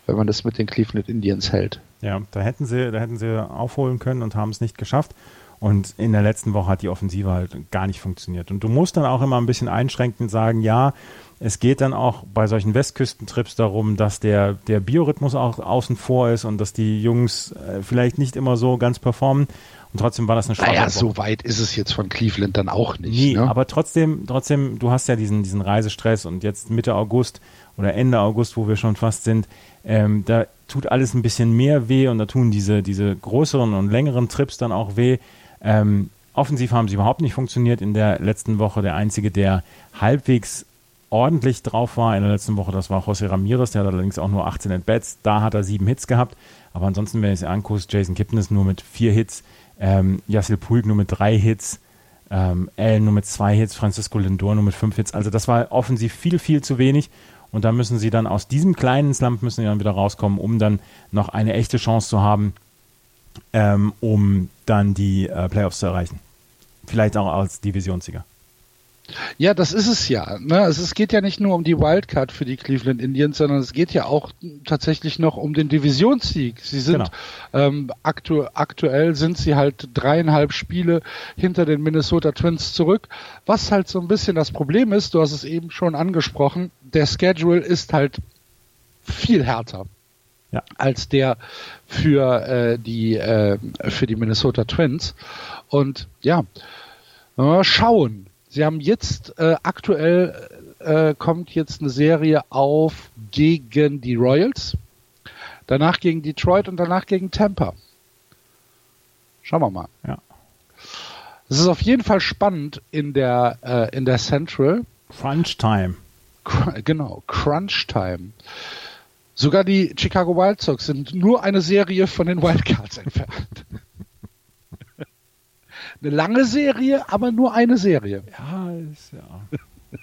wenn man das mit den Cleveland Indians hält. Ja, da hätten sie, da hätten sie aufholen können und haben es nicht geschafft. Und in der letzten Woche hat die Offensive halt gar nicht funktioniert. Und du musst dann auch immer ein bisschen einschränkend sagen, ja, es geht dann auch bei solchen Westküstentrips darum, dass der, der Biorhythmus auch außen vor ist und dass die Jungs äh, vielleicht nicht immer so ganz performen. Und trotzdem war das eine schwache Naja, Woche. so weit ist es jetzt von Cleveland dann auch nicht. Nee, ne? aber trotzdem, trotzdem, du hast ja diesen, diesen Reisestress und jetzt Mitte August oder Ende August, wo wir schon fast sind, ähm, da tut alles ein bisschen mehr weh und da tun diese, diese größeren und längeren Trips dann auch weh. Ähm, offensiv haben sie überhaupt nicht funktioniert in der letzten Woche. Der einzige, der halbwegs ordentlich drauf war in der letzten Woche, das war José Ramirez, der hat allerdings auch nur 18 At-Bats. Da hat er sieben Hits gehabt. Aber ansonsten, wenn ich es angucke, Jason Kipnis nur mit vier Hits, ähm, Yassil Puig nur mit drei Hits, ähm, nur mit zwei Hits, Francisco Lindor nur mit fünf Hits. Also das war offensiv viel, viel zu wenig. Und da müssen sie dann aus diesem kleinen Slump müssen sie dann wieder rauskommen, um dann noch eine echte Chance zu haben, ähm, um dann die äh, Playoffs zu erreichen. Vielleicht auch als Divisionssieger. Ja, das ist es ja. Ne? Also es geht ja nicht nur um die Wildcard für die Cleveland Indians, sondern es geht ja auch tatsächlich noch um den Divisionssieg. Sie sind genau. ähm, aktu aktuell sind sie halt dreieinhalb Spiele hinter den Minnesota Twins zurück. Was halt so ein bisschen das Problem ist, du hast es eben schon angesprochen, der Schedule ist halt viel härter ja. als der für äh, die äh, für die Minnesota Twins. Und ja, mal schauen. Sie haben jetzt äh, aktuell äh, kommt jetzt eine Serie auf gegen die Royals, danach gegen Detroit und danach gegen Tampa. Schauen wir mal. Ja. Es ist auf jeden Fall spannend in der äh, in der Central. Crunch Time. genau, Crunch Time. Sogar die Chicago Wild Sox sind nur eine Serie von den Wildcards entfernt. eine lange Serie, aber nur eine Serie. Ja, ist ja.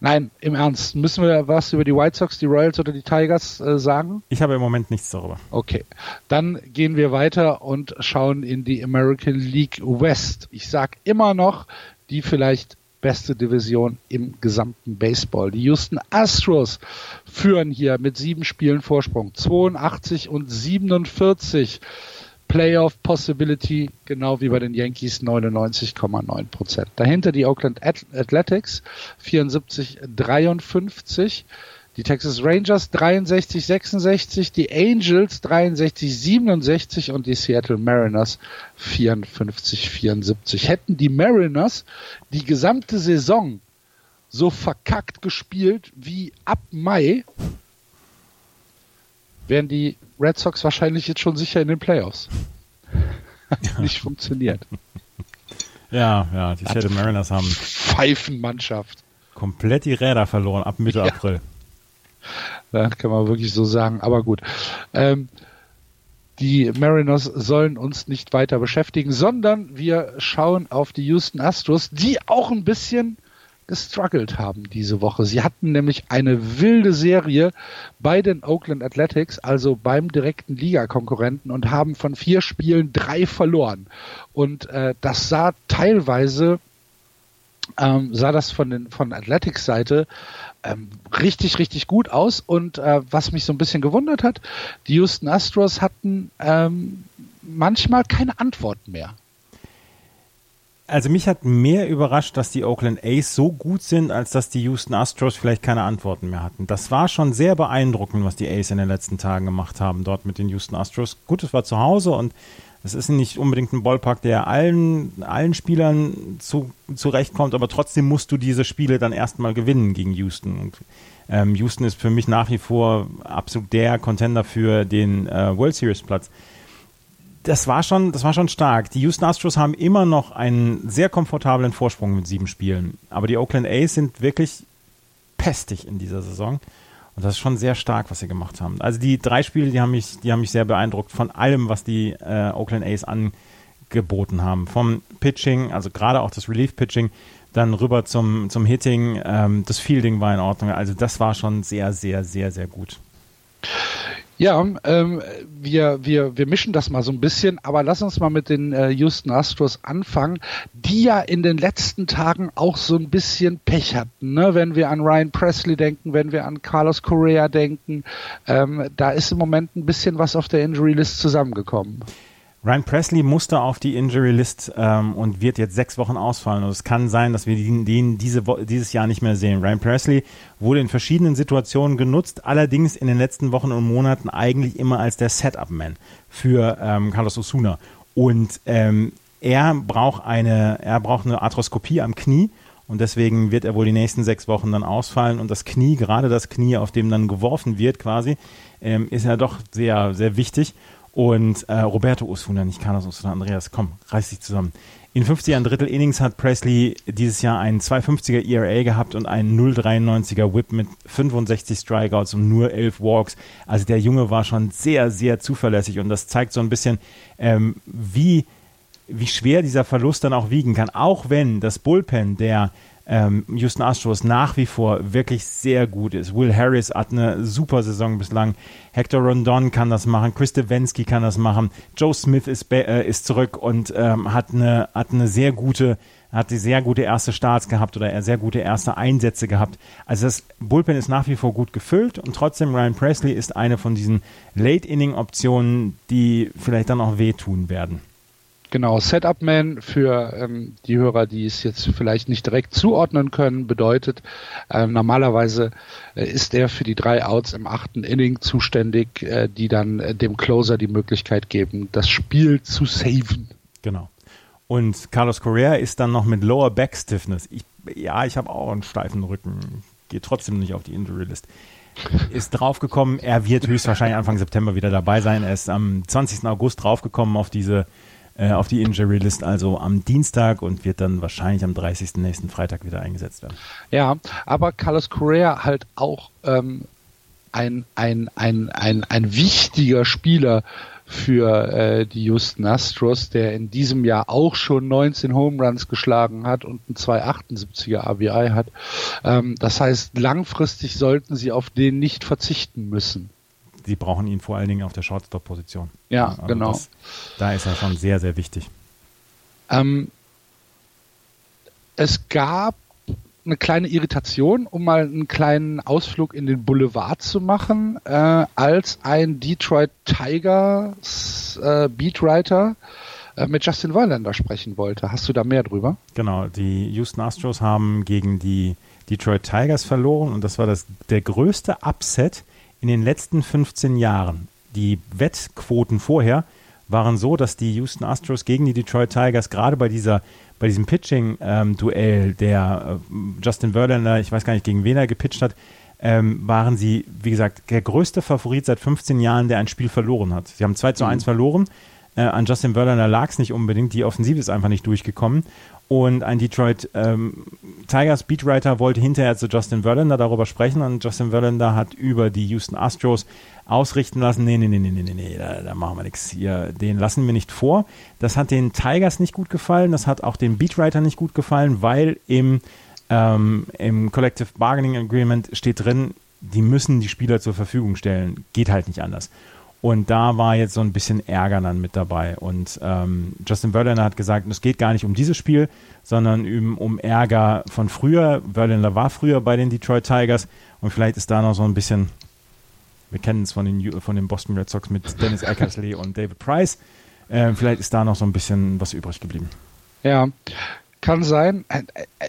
Nein, im Ernst. Müssen wir was über die White Sox, die Royals oder die Tigers äh, sagen? Ich habe im Moment nichts darüber. Okay. Dann gehen wir weiter und schauen in die American League West. Ich sag immer noch, die vielleicht beste Division im gesamten Baseball. Die Houston Astros führen hier mit sieben Spielen Vorsprung, 82 und 47. Playoff Possibility, genau wie bei den Yankees 99,9 Prozent. Dahinter die Oakland Athletics 74, 53. Die Texas Rangers 63, 66, die Angels 63, 67 und die Seattle Mariners 54, 74. Hätten die Mariners die gesamte Saison so verkackt gespielt wie ab Mai, wären die Red Sox wahrscheinlich jetzt schon sicher in den Playoffs. Hat nicht funktioniert. Ja, ja, die Seattle Mariners haben Pfeifenmannschaft. Komplett die Räder verloren ab Mitte ja. April. Ja, kann man wirklich so sagen. Aber gut. Ähm, die Mariners sollen uns nicht weiter beschäftigen, sondern wir schauen auf die Houston Astros, die auch ein bisschen gestruggelt haben diese Woche. Sie hatten nämlich eine wilde Serie bei den Oakland Athletics, also beim direkten Ligakonkurrenten und haben von vier Spielen drei verloren. Und äh, das sah teilweise ähm, sah das von den von Athletics Seite ähm, richtig, richtig gut aus. Und äh, was mich so ein bisschen gewundert hat, die Houston Astros hatten ähm, manchmal keine Antwort mehr. Also mich hat mehr überrascht, dass die Oakland A's so gut sind, als dass die Houston Astros vielleicht keine Antworten mehr hatten. Das war schon sehr beeindruckend, was die A's in den letzten Tagen gemacht haben dort mit den Houston Astros. Gut, es war zu Hause und es ist nicht unbedingt ein Ballpark, der allen, allen Spielern zu, zurechtkommt, aber trotzdem musst du diese Spiele dann erstmal gewinnen gegen Houston. Und, ähm, Houston ist für mich nach wie vor absolut der Contender für den äh, World Series Platz. Das war schon, das war schon stark. Die Houston Astros haben immer noch einen sehr komfortablen Vorsprung mit sieben Spielen. Aber die Oakland A's sind wirklich pestig in dieser Saison. Und das ist schon sehr stark, was sie gemacht haben. Also die drei Spiele, die haben mich, die haben mich sehr beeindruckt von allem, was die äh, Oakland A's angeboten haben. Vom Pitching, also gerade auch das Relief-Pitching, dann rüber zum, zum Hitting, ähm, das Fielding war in Ordnung. Also das war schon sehr, sehr, sehr, sehr gut. Ja, ähm, wir, wir, wir mischen das mal so ein bisschen, aber lass uns mal mit den äh, Houston Astros anfangen, die ja in den letzten Tagen auch so ein bisschen Pech hatten. Ne? Wenn wir an Ryan Presley denken, wenn wir an Carlos Correa denken, ähm, da ist im Moment ein bisschen was auf der Injury List zusammengekommen. Ryan Presley musste auf die Injury List ähm, und wird jetzt sechs Wochen ausfallen. Und es kann sein, dass wir den, den diese dieses Jahr nicht mehr sehen. Ryan Presley wurde in verschiedenen Situationen genutzt, allerdings in den letzten Wochen und Monaten eigentlich immer als der Setup-Man für ähm, Carlos Osuna. Und ähm, er braucht eine, er braucht eine Arthroskopie am Knie und deswegen wird er wohl die nächsten sechs Wochen dann ausfallen. Und das Knie, gerade das Knie, auf dem dann geworfen wird, quasi, ähm, ist ja doch sehr, sehr wichtig. Und äh, Roberto Osuna, nicht Carlos Osuna, Andreas, komm, reiß dich zusammen. In 50 ein Drittel Innings hat Presley dieses Jahr einen 250er ERA gehabt und einen 0,93er Whip mit 65 Strikeouts und nur 11 Walks. Also der Junge war schon sehr, sehr zuverlässig und das zeigt so ein bisschen, ähm, wie, wie schwer dieser Verlust dann auch wiegen kann. Auch wenn das Bullpen der ähm, Houston Astros nach wie vor wirklich sehr gut ist. Will Harris hat eine super Saison bislang. Hector Rondon kann das machen. Chris Devensky kann das machen. Joe Smith ist, äh, ist zurück und ähm, hat, eine, hat eine sehr gute hat die sehr gute erste Starts gehabt oder sehr gute erste Einsätze gehabt. Also das Bullpen ist nach wie vor gut gefüllt und trotzdem Ryan Presley ist eine von diesen Late-Inning-Optionen, die vielleicht dann auch wehtun werden. Genau, Setup Man für ähm, die Hörer, die es jetzt vielleicht nicht direkt zuordnen können, bedeutet, äh, normalerweise äh, ist er für die drei Outs im achten Inning zuständig, äh, die dann äh, dem Closer die Möglichkeit geben, das Spiel zu saven. Genau. Und Carlos Correa ist dann noch mit Lower Back Stiffness. Ich, ja, ich habe auch einen steifen Rücken, geht trotzdem nicht auf die Injury List ist draufgekommen, er wird höchstwahrscheinlich Anfang September wieder dabei sein. Er ist am 20. August draufgekommen auf diese äh, auf die Injury List, also am Dienstag und wird dann wahrscheinlich am 30. nächsten Freitag wieder eingesetzt werden. Ja, aber Carlos Correa halt auch ähm, ein, ein, ein, ein, ein wichtiger Spieler für äh, die Houston Astros, der in diesem Jahr auch schon 19 Home Runs geschlagen hat und ein 278er RBI hat. Ähm, das heißt, langfristig sollten sie auf den nicht verzichten müssen sie brauchen ihn vor allen Dingen auf der Shortstop-Position. Ja, also genau. Das, da ist er schon sehr, sehr wichtig. Ähm, es gab eine kleine Irritation, um mal einen kleinen Ausflug in den Boulevard zu machen, äh, als ein Detroit Tigers äh, Beatwriter äh, mit Justin Verlander sprechen wollte. Hast du da mehr drüber? Genau, die Houston Astros haben gegen die Detroit Tigers verloren und das war das, der größte Upset in den letzten 15 Jahren. Die Wettquoten vorher waren so, dass die Houston Astros gegen die Detroit Tigers gerade bei dieser bei diesem Pitching-Duell, ähm, der äh, Justin Verlander, ich weiß gar nicht, gegen wen er gepitcht hat, ähm, waren sie, wie gesagt, der größte Favorit seit 15 Jahren, der ein Spiel verloren hat. Sie haben 2 zu 1 mhm. verloren. Äh, an Justin Verlander lag es nicht unbedingt. Die Offensive ist einfach nicht durchgekommen. Und ein Detroit ähm, Tigers Beatwriter wollte hinterher zu Justin Verlander darüber sprechen und Justin Verlander hat über die Houston Astros ausrichten lassen, nee, nee, nee, nee, nee, nee, da, da machen wir nichts hier, den lassen wir nicht vor. Das hat den Tigers nicht gut gefallen, das hat auch den Beatwriter nicht gut gefallen, weil im, ähm, im Collective Bargaining Agreement steht drin, die müssen die Spieler zur Verfügung stellen. Geht halt nicht anders. Und da war jetzt so ein bisschen Ärger dann mit dabei. Und ähm, Justin Verlander hat gesagt, es geht gar nicht um dieses Spiel, sondern um, um Ärger von früher. Verlander war früher bei den Detroit Tigers und vielleicht ist da noch so ein bisschen, wir kennen es von den, von den Boston Red Sox mit Dennis Eckersley und David Price, äh, vielleicht ist da noch so ein bisschen was übrig geblieben. Ja, kann sein.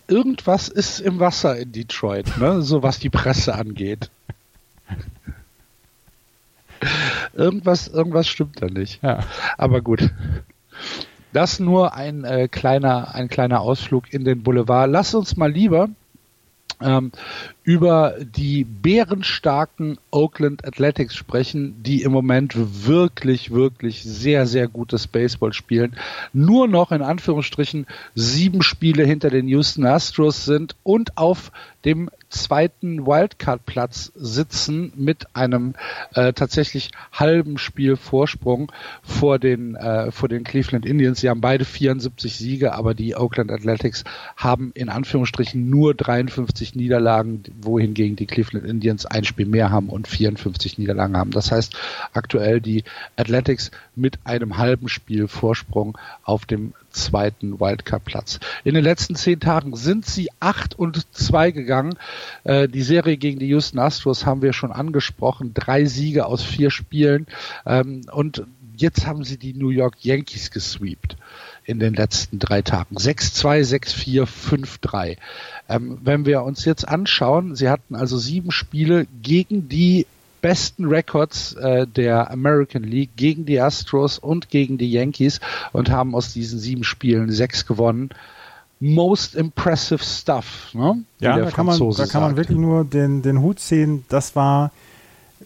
Irgendwas ist im Wasser in Detroit, ne? so was die Presse angeht irgendwas, irgendwas stimmt da nicht. Ja. Aber gut. Das nur ein äh, kleiner, ein kleiner Ausflug in den Boulevard. Lass uns mal lieber ähm, über die bärenstarken Oakland Athletics sprechen, die im Moment wirklich, wirklich sehr, sehr gutes Baseball spielen. Nur noch in Anführungsstrichen sieben Spiele hinter den Houston Astros sind und auf dem zweiten Wildcard-Platz sitzen mit einem äh, tatsächlich halben Spiel Vorsprung vor den, äh, vor den Cleveland Indians. Sie haben beide 74 Siege, aber die Oakland Athletics haben in Anführungsstrichen nur 53 Niederlagen, wohingegen die Cleveland Indians ein Spiel mehr haben und 54 Niederlagen haben. Das heißt, aktuell die Athletics mit einem halben Spiel Vorsprung auf dem zweiten Wildcard-Platz. In den letzten zehn Tagen sind sie acht und zwei gegangen. Äh, die Serie gegen die Houston Astros haben wir schon angesprochen. Drei Siege aus vier Spielen. Ähm, und jetzt haben sie die New York Yankees gesweept in den letzten drei Tagen. 6-2, 6-4, 5-3. Ähm, wenn wir uns jetzt anschauen, sie hatten also sieben Spiele gegen die besten Records äh, der American League gegen die Astros und gegen die Yankees und haben aus diesen sieben Spielen sechs gewonnen. Most impressive stuff. Ne? Ja, da kann, man, da kann man wirklich nur den, den Hut ziehen. Das war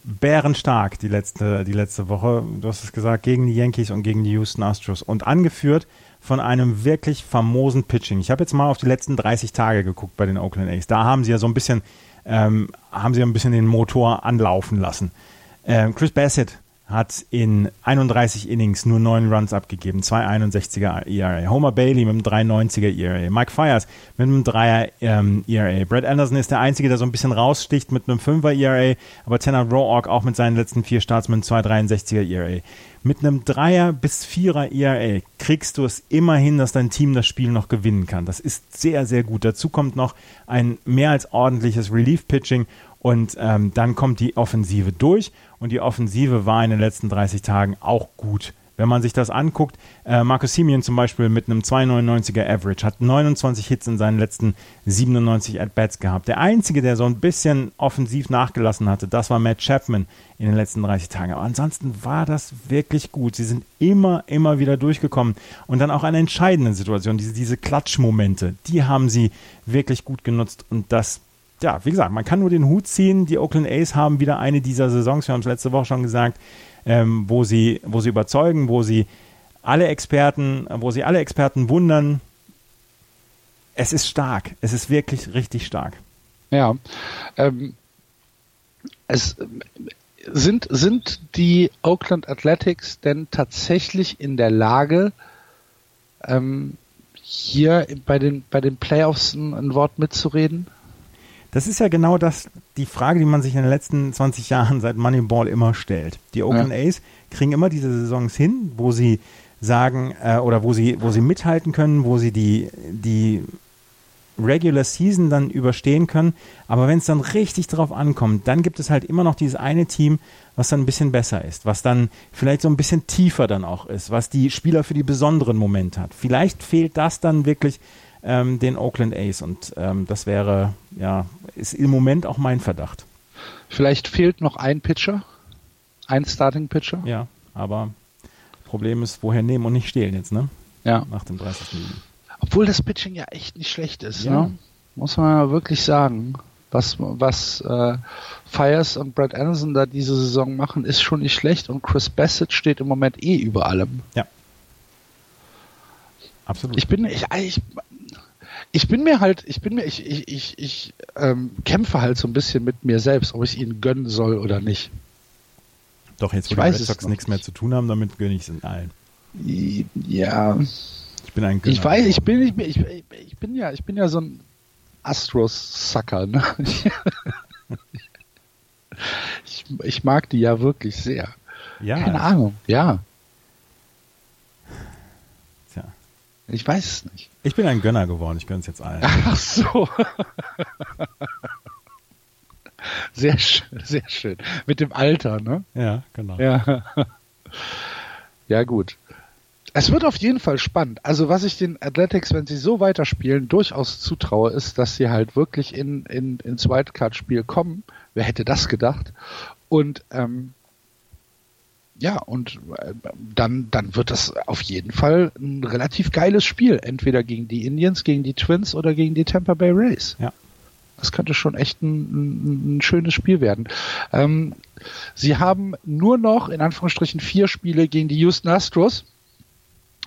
bärenstark die letzte, die letzte Woche. Du hast es gesagt, gegen die Yankees und gegen die Houston Astros. Und angeführt von einem wirklich famosen Pitching. Ich habe jetzt mal auf die letzten 30 Tage geguckt bei den Oakland A's. Da haben sie ja so ein bisschen ähm, haben sie ein bisschen den Motor anlaufen lassen. Ähm, Chris Bassett hat in 31 Innings nur 9 Runs abgegeben, 2,61er ERA. Homer Bailey mit einem 3,90er ERA. Mike Fires mit einem 3er ähm, ERA. Brad Anderson ist der Einzige, der so ein bisschen raussticht mit einem 5er ERA, aber Tanner Roark auch mit seinen letzten vier Starts mit einem 2,63er ERA. Mit einem Dreier bis Vierer ERA kriegst du es immerhin, dass dein Team das Spiel noch gewinnen kann. Das ist sehr, sehr gut. Dazu kommt noch ein mehr als ordentliches Relief-Pitching und ähm, dann kommt die Offensive durch und die Offensive war in den letzten 30 Tagen auch gut. Wenn man sich das anguckt, äh, Marcus Simeon zum Beispiel mit einem 2,99er Average hat 29 Hits in seinen letzten 97 At-Bats gehabt. Der einzige, der so ein bisschen offensiv nachgelassen hatte, das war Matt Chapman in den letzten 30 Tagen. Aber ansonsten war das wirklich gut. Sie sind immer, immer wieder durchgekommen. Und dann auch eine entscheidende Situation, diese, diese Klatschmomente, die haben sie wirklich gut genutzt. Und das ja, wie gesagt, man kann nur den Hut ziehen. Die Oakland A's haben wieder eine dieser Saisons, wir haben es letzte Woche schon gesagt, ähm, wo, sie, wo sie überzeugen, wo sie alle Experten, wo sie alle Experten wundern. Es ist stark. Es ist wirklich richtig stark. Ja. Ähm, es sind, sind die Oakland Athletics denn tatsächlich in der Lage, ähm, hier bei den, bei den Playoffs ein, ein Wort mitzureden? Das ist ja genau das, die Frage, die man sich in den letzten 20 Jahren seit Moneyball immer stellt. Die Oakland ja. A's kriegen immer diese Saisons hin, wo sie sagen, äh, oder wo sie, wo sie mithalten können, wo sie die, die Regular Season dann überstehen können. Aber wenn es dann richtig drauf ankommt, dann gibt es halt immer noch dieses eine Team, was dann ein bisschen besser ist, was dann vielleicht so ein bisschen tiefer dann auch ist, was die Spieler für die besonderen Momente hat. Vielleicht fehlt das dann wirklich ähm, den Oakland A's und ähm, das wäre, ja, ist im Moment auch mein Verdacht. Vielleicht fehlt noch ein Pitcher, ein Starting Pitcher. Ja, aber Problem ist, woher nehmen und nicht stehlen jetzt, ne? Ja. Nach dem 30. Juli. Obwohl das Pitching ja echt nicht schlecht ist, ja. ne? Muss man wirklich sagen. Was, was äh, Fires und Brad Anderson da diese Saison machen, ist schon nicht schlecht und Chris Bassett steht im Moment eh über allem. Ja. Absolut. Ich bin, ich, ich, ich bin mir halt, ich bin mir, ich, ich, ich, ich ähm, kämpfe halt so ein bisschen mit mir selbst, ob ich ihn gönnen soll oder nicht. Doch, jetzt wo Ich die weiß Red es Sox nichts mehr zu tun haben, damit gönne ich es in allen. Ja, Ich bin ein Gönner. ich weiß, ich bin, ich bin, ich, ich bin ja, ich bin ja so ein Astros-Sucker. Ne? Ich, ich mag die ja wirklich sehr. Ja, Keine Ahnung, ja. tja. Ich weiß es nicht. Ich bin ein Gönner geworden, ich gönne es jetzt allen. Ach so. Sehr schön, sehr schön. Mit dem Alter, ne? Ja, genau. Ja. Ja, gut. Es wird auf jeden Fall spannend. Also was ich den Athletics, wenn sie so weiterspielen, durchaus zutraue, ist, dass sie halt wirklich in, in, ins Wildcard-Spiel kommen. Wer hätte das gedacht? Und ähm, ja, und äh, dann, dann wird das auf jeden Fall ein relativ geiles Spiel. Entweder gegen die Indians, gegen die Twins oder gegen die Tampa Bay Rays. Ja. Das könnte schon echt ein, ein, ein schönes Spiel werden. Ähm, sie haben nur noch in Anführungsstrichen vier Spiele gegen die Houston Astros.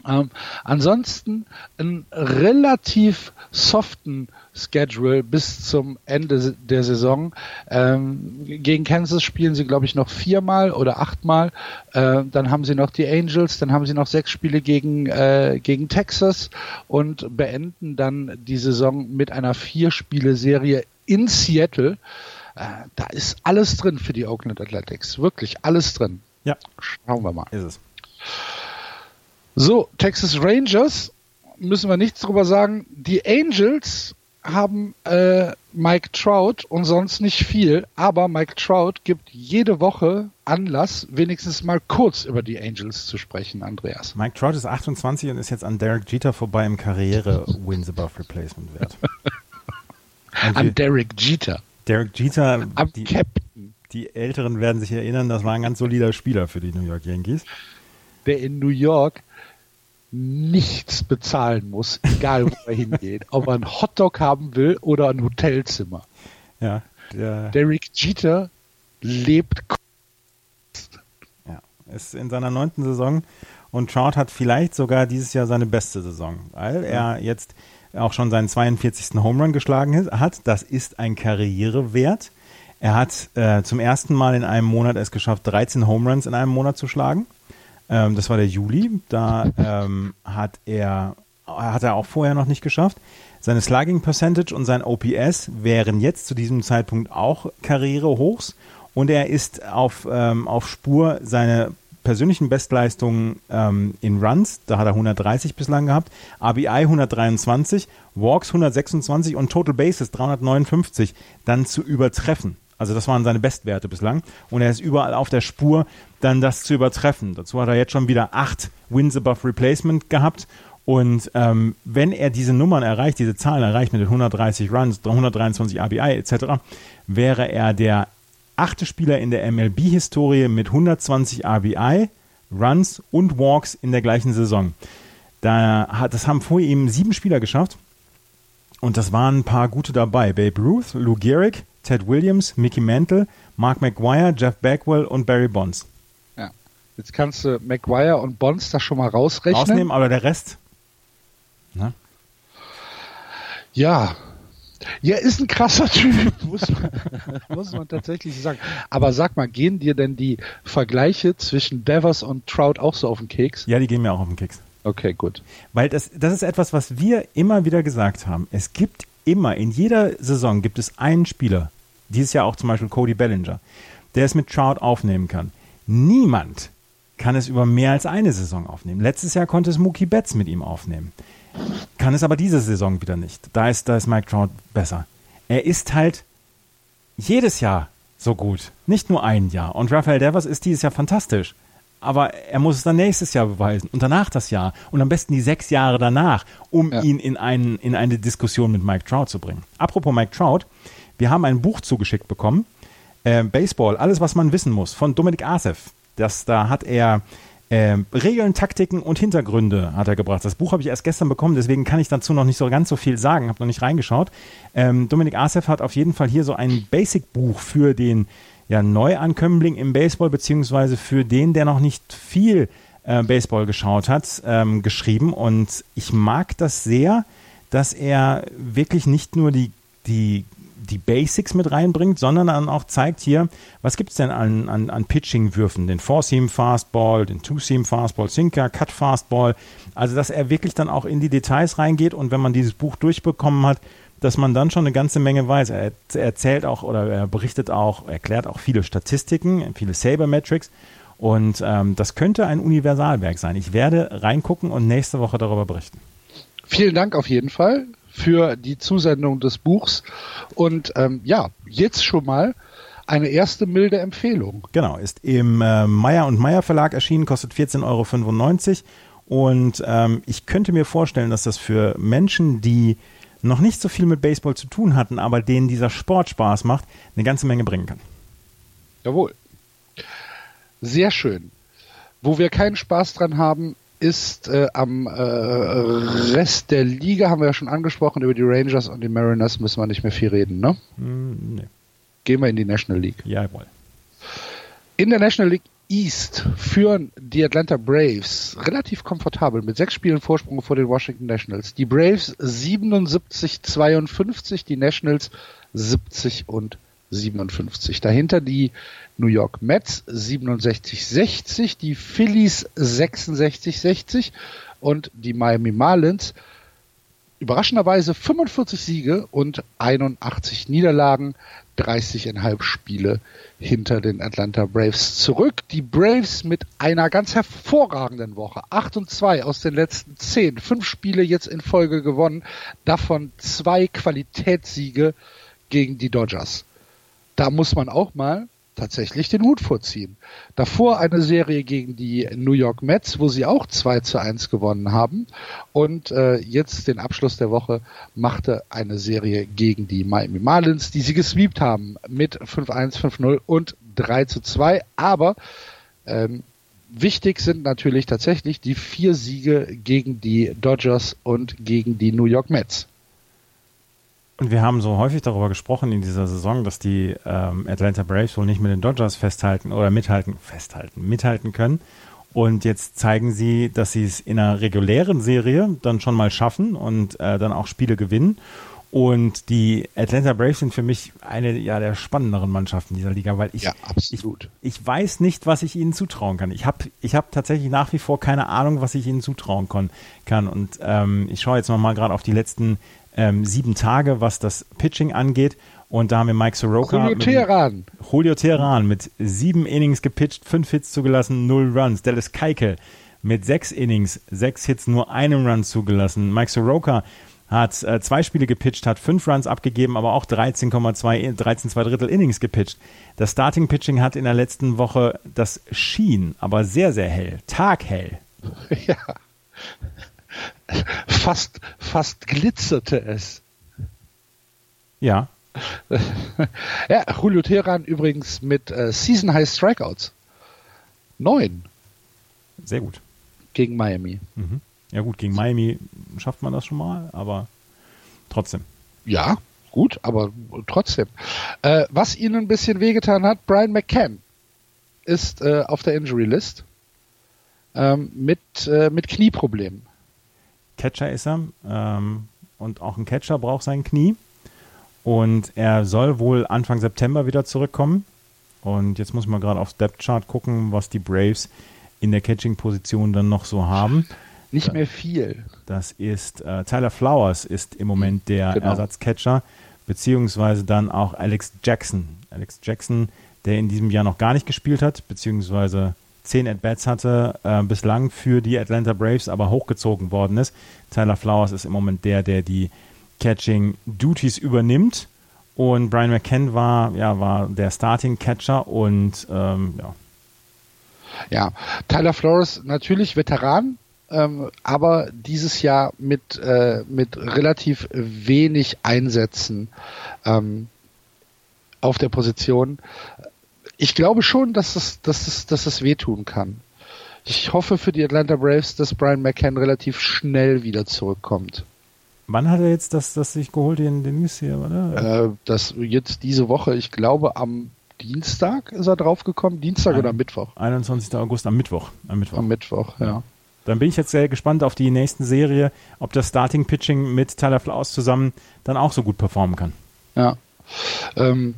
Ähm, ansonsten einen relativ soften Schedule bis zum Ende der Saison. Ähm, gegen Kansas spielen sie, glaube ich, noch viermal oder achtmal. Äh, dann haben sie noch die Angels, dann haben sie noch sechs Spiele gegen, äh, gegen Texas und beenden dann die Saison mit einer Vier-Spiele-Serie in Seattle. Äh, da ist alles drin für die Oakland Athletics. Wirklich alles drin. Ja, Schauen wir mal. ist es. So, Texas Rangers, müssen wir nichts drüber sagen. Die Angels haben äh, Mike Trout und sonst nicht viel, aber Mike Trout gibt jede Woche Anlass, wenigstens mal kurz über die Angels zu sprechen, Andreas. Mike Trout ist 28 und ist jetzt an Derek Jeter vorbei im Karriere-Wins above Replacement Wert. An Derek Jeter, Derek Jeter, am die, Captain, die Älteren werden sich erinnern, das war ein ganz solider Spieler für die New York Yankees. der in New York nichts bezahlen muss, egal wo er hingeht, ob er einen Hotdog haben will oder ein Hotelzimmer. Ja, der, Derek Jeter lebt ja, ist in seiner neunten Saison und Trout hat vielleicht sogar dieses Jahr seine beste Saison, weil er jetzt auch schon seinen 42. Home Run geschlagen hat. Das ist ein Karrierewert. Er hat äh, zum ersten Mal in einem Monat es geschafft, 13 Home Runs in einem Monat zu schlagen. Ähm, das war der Juli. Da ähm, hat er hat er auch vorher noch nicht geschafft. Seine Slugging Percentage und sein OPS wären jetzt zu diesem Zeitpunkt auch Karrierehochs. Und er ist auf, ähm, auf Spur, seine persönlichen Bestleistungen ähm, in Runs, da hat er 130 bislang gehabt, RBI 123, Walks 126 und Total Bases 359 dann zu übertreffen. Also das waren seine Bestwerte bislang. Und er ist überall auf der Spur, dann das zu übertreffen. Dazu hat er jetzt schon wieder acht Wins above Replacement gehabt. Und ähm, wenn er diese Nummern erreicht, diese Zahlen erreicht mit den 130 Runs, 123 RBI etc., wäre er der achte Spieler in der MLB-Historie mit 120 RBI, Runs und Walks in der gleichen Saison. Da hat, das haben vor ihm sieben Spieler geschafft. Und das waren ein paar gute dabei. Babe Ruth, Lou Gehrig, Ted Williams, Mickey Mantle, Mark McGuire, Jeff Bagwell und Barry Bonds. Ja. Jetzt kannst du McGuire und Bonds da schon mal rausrechnen. Rausnehmen, aber der Rest. Ne? Ja. Ja, ist ein krasser Typ, muss man, muss man tatsächlich sagen. Aber sag mal, gehen dir denn die Vergleiche zwischen Devers und Trout auch so auf den Keks? Ja, die gehen mir auch auf den Keks. Okay, gut. Weil das, das ist etwas, was wir immer wieder gesagt haben. Es gibt immer, in jeder Saison gibt es einen Spieler, dieses Jahr auch zum Beispiel Cody Bellinger, der es mit Trout aufnehmen kann. Niemand kann es über mehr als eine Saison aufnehmen. Letztes Jahr konnte es Mookie Betts mit ihm aufnehmen. kann es aber diese Saison wieder nicht. Da ist, da ist Mike Trout besser. Er ist halt jedes Jahr so gut, nicht nur ein Jahr. Und Rafael Devers ist dieses Jahr fantastisch. Aber er muss es dann nächstes Jahr beweisen und danach das Jahr und am besten die sechs Jahre danach, um ja. ihn in, einen, in eine Diskussion mit Mike Trout zu bringen. Apropos Mike Trout, wir haben ein Buch zugeschickt bekommen, äh, Baseball, alles was man wissen muss, von Dominik Asef. Das, da hat er äh, Regeln, Taktiken und Hintergründe hat er gebracht. Das Buch habe ich erst gestern bekommen, deswegen kann ich dazu noch nicht so ganz so viel sagen, habe noch nicht reingeschaut. Ähm, Dominik Asef hat auf jeden Fall hier so ein Basic-Buch für den ja, Neuankömmling im Baseball, beziehungsweise für den, der noch nicht viel äh, Baseball geschaut hat, ähm, geschrieben. Und ich mag das sehr, dass er wirklich nicht nur die, die die Basics mit reinbringt, sondern dann auch zeigt hier, was gibt es denn an, an, an Pitching-Würfen? Den Four-Seam-Fastball, den Two-Seam-Fastball, Sinker, Cut-Fastball. Also, dass er wirklich dann auch in die Details reingeht und wenn man dieses Buch durchbekommen hat, dass man dann schon eine ganze Menge weiß. Er erzählt auch oder er berichtet auch, erklärt auch viele Statistiken, viele Saber-Metrics. Und ähm, das könnte ein Universalwerk sein. Ich werde reingucken und nächste Woche darüber berichten. Vielen Dank auf jeden Fall für die Zusendung des Buchs. Und ähm, ja, jetzt schon mal eine erste milde Empfehlung. Genau, ist im äh, Meyer und Meyer Verlag erschienen, kostet 14,95 Euro. Und ähm, ich könnte mir vorstellen, dass das für Menschen, die noch nicht so viel mit Baseball zu tun hatten, aber denen dieser Sport Spaß macht, eine ganze Menge bringen kann. Jawohl. Sehr schön. Wo wir keinen Spaß dran haben, ist äh, am äh, Rest der Liga, haben wir ja schon angesprochen, über die Rangers und die Mariners müssen wir nicht mehr viel reden, ne? Mm, nee. Gehen wir in die National League. Jawohl. In der National League East führen die Atlanta Braves relativ komfortabel mit sechs Spielen Vorsprung vor den Washington Nationals. Die Braves 77-52, die Nationals 70 und 57. Dahinter die New York Mets 67-60, die Phillies 66-60 und die Miami Marlins überraschenderweise 45 Siege und 81 Niederlagen, 30,5 Spiele hinter den Atlanta Braves zurück. Die Braves mit einer ganz hervorragenden Woche. 8 und 2 aus den letzten 10. Fünf Spiele jetzt in Folge gewonnen. Davon zwei Qualitätssiege gegen die Dodgers da muss man auch mal tatsächlich den Hut vorziehen. Davor eine Serie gegen die New York Mets, wo sie auch 2 zu 1 gewonnen haben. Und äh, jetzt den Abschluss der Woche machte eine Serie gegen die Miami Marlins, die sie gesweept haben mit 5-1, 5-0 und 3 zu 2. Aber ähm, wichtig sind natürlich tatsächlich die vier Siege gegen die Dodgers und gegen die New York Mets. Und wir haben so häufig darüber gesprochen in dieser Saison, dass die ähm, Atlanta Braves wohl nicht mit den Dodgers festhalten oder mithalten, festhalten, mithalten können. Und jetzt zeigen sie, dass sie es in einer regulären Serie dann schon mal schaffen und äh, dann auch Spiele gewinnen. Und die Atlanta Braves sind für mich eine ja, der spannenderen Mannschaften dieser Liga, weil ich, ja, ich, ich weiß nicht, was ich ihnen zutrauen kann. Ich habe ich hab tatsächlich nach wie vor keine Ahnung, was ich ihnen zutrauen kann. Und ähm, ich schaue jetzt mal gerade auf die letzten ähm, sieben Tage, was das Pitching angeht. Und da haben wir Mike Soroka. Julio Teheran. Julio Teheran mit sieben Innings gepitcht, fünf Hits zugelassen, null Runs. Dallas Keikel mit sechs Innings, sechs Hits, nur einen Run zugelassen. Mike Soroka hat äh, zwei Spiele gepitcht, hat fünf Runs abgegeben, aber auch 13,2 13 2 Drittel Innings gepitcht. Das Starting Pitching hat in der letzten Woche das schien, aber sehr, sehr hell, taghell. Ja fast, fast glitzerte es. Ja. ja, Julio Teheran übrigens mit äh, Season High Strikeouts. Neun. Sehr gut. Gegen Miami. Mhm. Ja gut, gegen Miami schafft man das schon mal, aber trotzdem. Ja, gut, aber trotzdem. Äh, was ihnen ein bisschen wehgetan hat, Brian McCann ist äh, auf der Injury List ähm, mit, äh, mit Knieproblemen. Catcher ist er. Ähm, und auch ein Catcher braucht sein Knie. Und er soll wohl Anfang September wieder zurückkommen. Und jetzt muss man gerade auf Step Chart gucken, was die Braves in der Catching-Position dann noch so haben. Nicht mehr viel. Das ist äh, Tyler Flowers ist im Moment der genau. Ersatzcatcher, beziehungsweise dann auch Alex Jackson. Alex Jackson, der in diesem Jahr noch gar nicht gespielt hat, beziehungsweise zehn At-Bats hatte, äh, bislang für die Atlanta Braves aber hochgezogen worden ist. Tyler Flowers ist im Moment der, der die Catching Duties übernimmt. Und Brian McCann war, ja, war der Starting Catcher und ähm, ja. Ja, Tyler Flores natürlich Veteran, ähm, aber dieses Jahr mit, äh, mit relativ wenig Einsätzen ähm, auf der Position. Ich glaube schon, dass es, dass es, dass es wehtun kann. Ich hoffe für die Atlanta Braves, dass Brian McCann relativ schnell wieder zurückkommt. Wann hat er jetzt das, das sich geholt, den, den News hier, oder? Äh, das jetzt diese Woche, ich glaube am Dienstag ist er draufgekommen. Dienstag Ein, oder Mittwoch? 21. August, am Mittwoch. Am Mittwoch, am Mittwoch ja. Dann bin ich jetzt sehr gespannt auf die nächsten Serie, ob das Starting Pitching mit Tyler Flaus zusammen dann auch so gut performen kann. Ja. Ähm,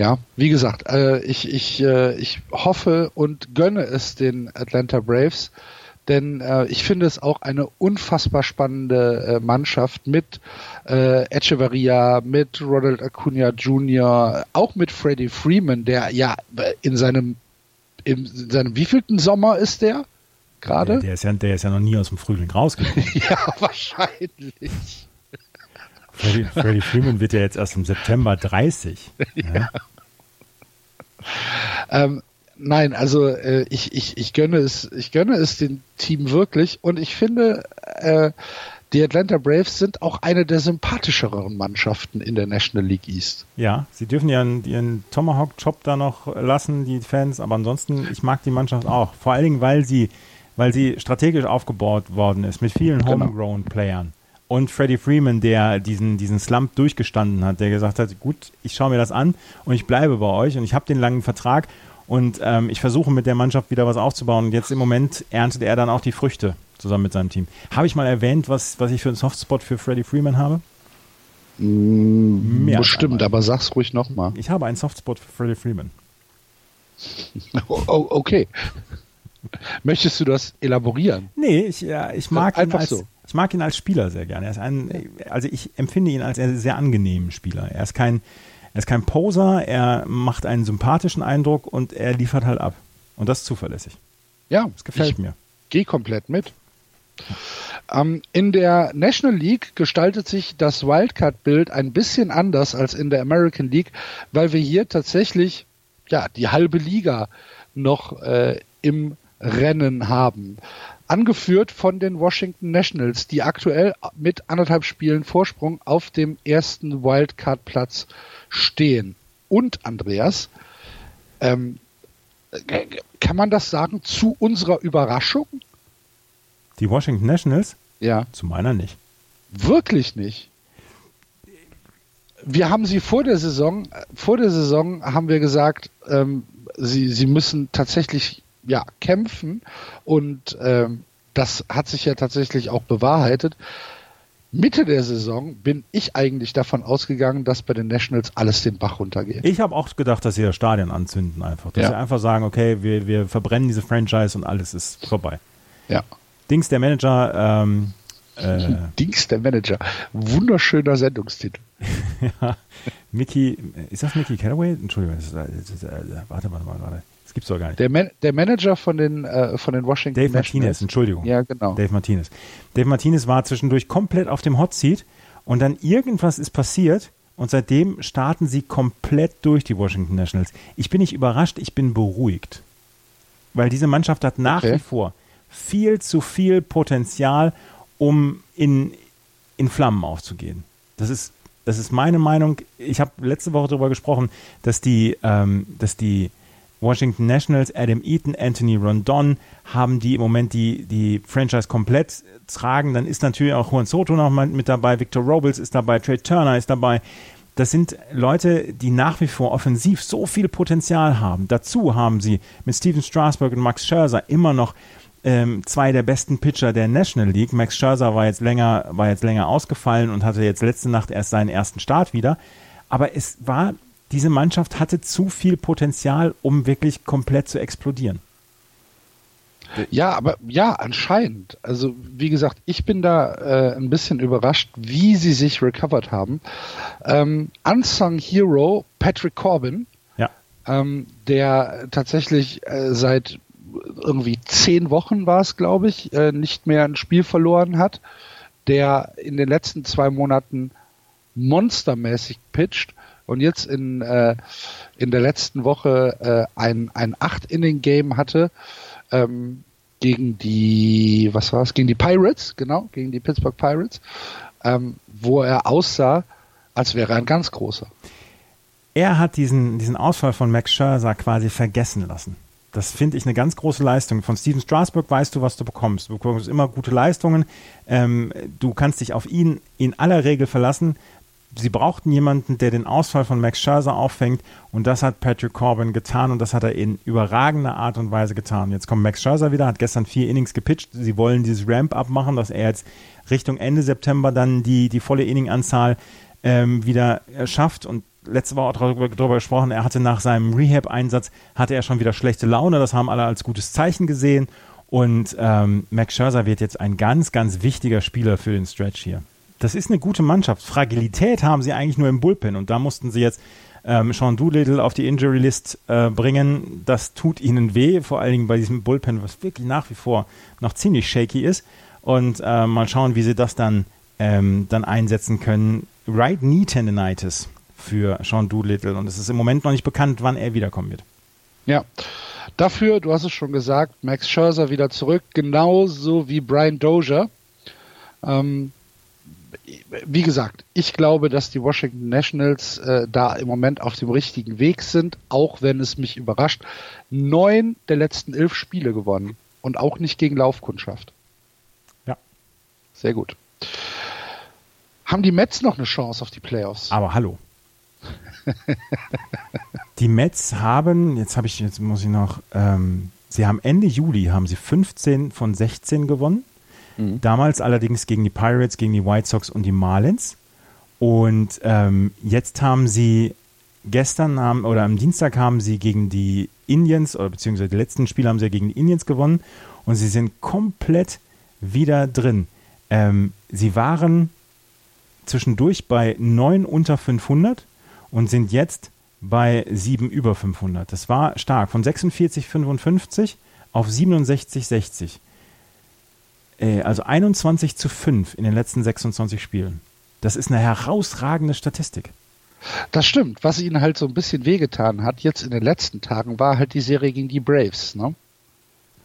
ja, wie gesagt, äh, ich, ich, äh, ich hoffe und gönne es den Atlanta Braves, denn äh, ich finde es auch eine unfassbar spannende äh, Mannschaft mit äh, Echeverria, mit Ronald Acuna Jr., auch mit Freddie Freeman, der ja in seinem in seinem wievielten Sommer ist der gerade? Der, der, ist ja, der ist ja noch nie aus dem Frühling rausgekommen. ja, wahrscheinlich. Freddie, Freddie, Freeman wird ja jetzt erst im September 30. Ja. ja. Ähm, Nein, also äh, ich, ich, ich gönne es, ich gönne es dem Team wirklich und ich finde, äh, die Atlanta Braves sind auch eine der sympathischeren Mannschaften in der National League East. Ja, sie dürfen ihren, ihren Tomahawk-Job da noch lassen, die Fans, aber ansonsten, ich mag die Mannschaft auch. Vor allen Dingen, weil sie, weil sie strategisch aufgebaut worden ist mit vielen genau. Homegrown-Playern. Und Freddie Freeman, der diesen, diesen Slump durchgestanden hat, der gesagt hat, gut, ich schaue mir das an und ich bleibe bei euch und ich habe den langen Vertrag und ähm, ich versuche mit der Mannschaft wieder was aufzubauen. Und jetzt im Moment erntet er dann auch die Früchte zusammen mit seinem Team. Habe ich mal erwähnt, was, was ich für einen Softspot für Freddie Freeman habe? Mm, Mehr bestimmt, aber sag's ruhig nochmal. Ich habe einen Softspot für Freddie Freeman. oh, oh, okay. Möchtest du das elaborieren? Nee, ich, ja, ich mag ihn als, so. Ich mag ihn als Spieler sehr gerne. Er ist ein, also ich empfinde ihn als einen sehr angenehmen Spieler. Er ist kein, er ist kein Poser, er macht einen sympathischen Eindruck und er liefert halt ab. Und das ist zuverlässig. Ja, das gefällt mir. Geh komplett mit. Ähm, in der National League gestaltet sich das Wildcard-Bild ein bisschen anders als in der American League, weil wir hier tatsächlich ja die halbe Liga noch äh, im Rennen haben. Angeführt von den Washington Nationals, die aktuell mit anderthalb Spielen Vorsprung auf dem ersten Wildcard-Platz stehen. Und Andreas, ähm, kann man das sagen, zu unserer Überraschung? Die Washington Nationals? Ja. Zu meiner nicht. Wirklich nicht. Wir haben sie vor der Saison, vor der Saison haben wir gesagt, ähm, sie, sie müssen tatsächlich ja, kämpfen und ähm, das hat sich ja tatsächlich auch bewahrheitet. Mitte der Saison bin ich eigentlich davon ausgegangen, dass bei den Nationals alles den Bach runtergeht. Ich habe auch gedacht, dass sie das Stadion anzünden einfach. Dass ja. sie einfach sagen, okay, wir, wir verbrennen diese Franchise und alles ist vorbei. Ja. Dings, der Manager. Ähm, äh, Dings, der Manager. Wunderschöner Sendungstitel. ja. Mickey, ist das Mickey Callaway? Entschuldigung, das ist, das ist, äh, warte, warte mal gerade. Das gibt's doch gar nicht. Der, Man der Manager von den, äh, von den Washington Dave Nationals. Martinez, Entschuldigung. Ja, genau. Dave Martinez. Dave Martinez war zwischendurch komplett auf dem Hot Seat und dann irgendwas ist passiert und seitdem starten sie komplett durch die Washington Nationals. Ich bin nicht überrascht, ich bin beruhigt. Weil diese Mannschaft hat nach okay. wie vor viel zu viel Potenzial, um in, in Flammen aufzugehen. Das ist, das ist meine Meinung. Ich habe letzte Woche darüber gesprochen, dass die, ähm, dass die Washington Nationals, Adam Eaton, Anthony Rondon haben die im Moment die, die Franchise komplett tragen. Dann ist natürlich auch Juan Soto noch mal mit dabei, Victor Robles ist dabei, Trey Turner ist dabei. Das sind Leute, die nach wie vor offensiv so viel Potenzial haben. Dazu haben sie mit Steven Strasburg und Max Scherzer immer noch ähm, zwei der besten Pitcher der National League. Max Scherzer war jetzt länger, war jetzt länger ausgefallen und hatte jetzt letzte Nacht erst seinen ersten Start wieder. Aber es war diese Mannschaft hatte zu viel Potenzial, um wirklich komplett zu explodieren. Ja, aber ja, anscheinend. Also wie gesagt, ich bin da äh, ein bisschen überrascht, wie sie sich recovered haben. Ähm, Unsung Hero Patrick Corbin, ja. ähm, der tatsächlich äh, seit irgendwie zehn Wochen war es, glaube ich, äh, nicht mehr ein Spiel verloren hat, der in den letzten zwei Monaten monstermäßig pitcht und jetzt in, äh, in der letzten Woche äh, ein, ein Acht-Inning-Game hatte ähm, gegen die, was war es, gegen die Pirates, genau, gegen die Pittsburgh Pirates, ähm, wo er aussah, als wäre er ein ganz großer. Er hat diesen, diesen Ausfall von Max Scherzer quasi vergessen lassen. Das finde ich eine ganz große Leistung. Von Steven Strasburg weißt du, was du bekommst. Du bekommst immer gute Leistungen. Ähm, du kannst dich auf ihn in aller Regel verlassen. Sie brauchten jemanden, der den Ausfall von Max Scherzer auffängt und das hat Patrick Corbin getan und das hat er in überragender Art und Weise getan. Jetzt kommt Max Scherzer wieder, hat gestern vier Innings gepitcht. Sie wollen dieses Ramp-up machen, dass er jetzt Richtung Ende September dann die, die volle Inning-Anzahl ähm, wieder schafft und letzte Woche darüber, darüber gesprochen, er hatte nach seinem Rehab-Einsatz, hatte er schon wieder schlechte Laune, das haben alle als gutes Zeichen gesehen und ähm, Max Scherzer wird jetzt ein ganz, ganz wichtiger Spieler für den Stretch hier. Das ist eine gute Mannschaft. Fragilität haben sie eigentlich nur im Bullpen und da mussten sie jetzt ähm, Sean Doolittle auf die Injury List äh, bringen. Das tut ihnen weh, vor allen Dingen bei diesem Bullpen, was wirklich nach wie vor noch ziemlich shaky ist. Und äh, mal schauen, wie sie das dann, ähm, dann einsetzen können. Right Knee Tendinitis für Sean Doolittle und es ist im Moment noch nicht bekannt, wann er wiederkommen wird. Ja. Dafür, du hast es schon gesagt, Max Scherzer wieder zurück, genauso wie Brian Dozier. Ähm, wie gesagt, ich glaube, dass die Washington Nationals äh, da im Moment auf dem richtigen Weg sind, auch wenn es mich überrascht. Neun der letzten elf Spiele gewonnen und auch nicht gegen Laufkundschaft. Ja. Sehr gut. Haben die Mets noch eine Chance auf die Playoffs? Aber hallo. die Mets haben, jetzt habe ich, jetzt muss ich noch, ähm, sie haben Ende Juli haben sie 15 von 16 gewonnen. Mhm. Damals allerdings gegen die Pirates, gegen die White Sox und die Marlins. Und ähm, jetzt haben sie gestern haben, oder am Dienstag haben sie gegen die Indians, oder beziehungsweise die letzten Spiele haben sie gegen die Indians gewonnen und sie sind komplett wieder drin. Ähm, sie waren zwischendurch bei 9 unter 500 und sind jetzt bei 7 über 500. Das war stark. Von 46,55 auf 67,60. Äh, also 21 zu 5 in den letzten 26 Spielen. Das ist eine herausragende Statistik. Das stimmt. Was ihnen halt so ein bisschen wehgetan hat, jetzt in den letzten Tagen, war halt die Serie gegen die Braves. Ne?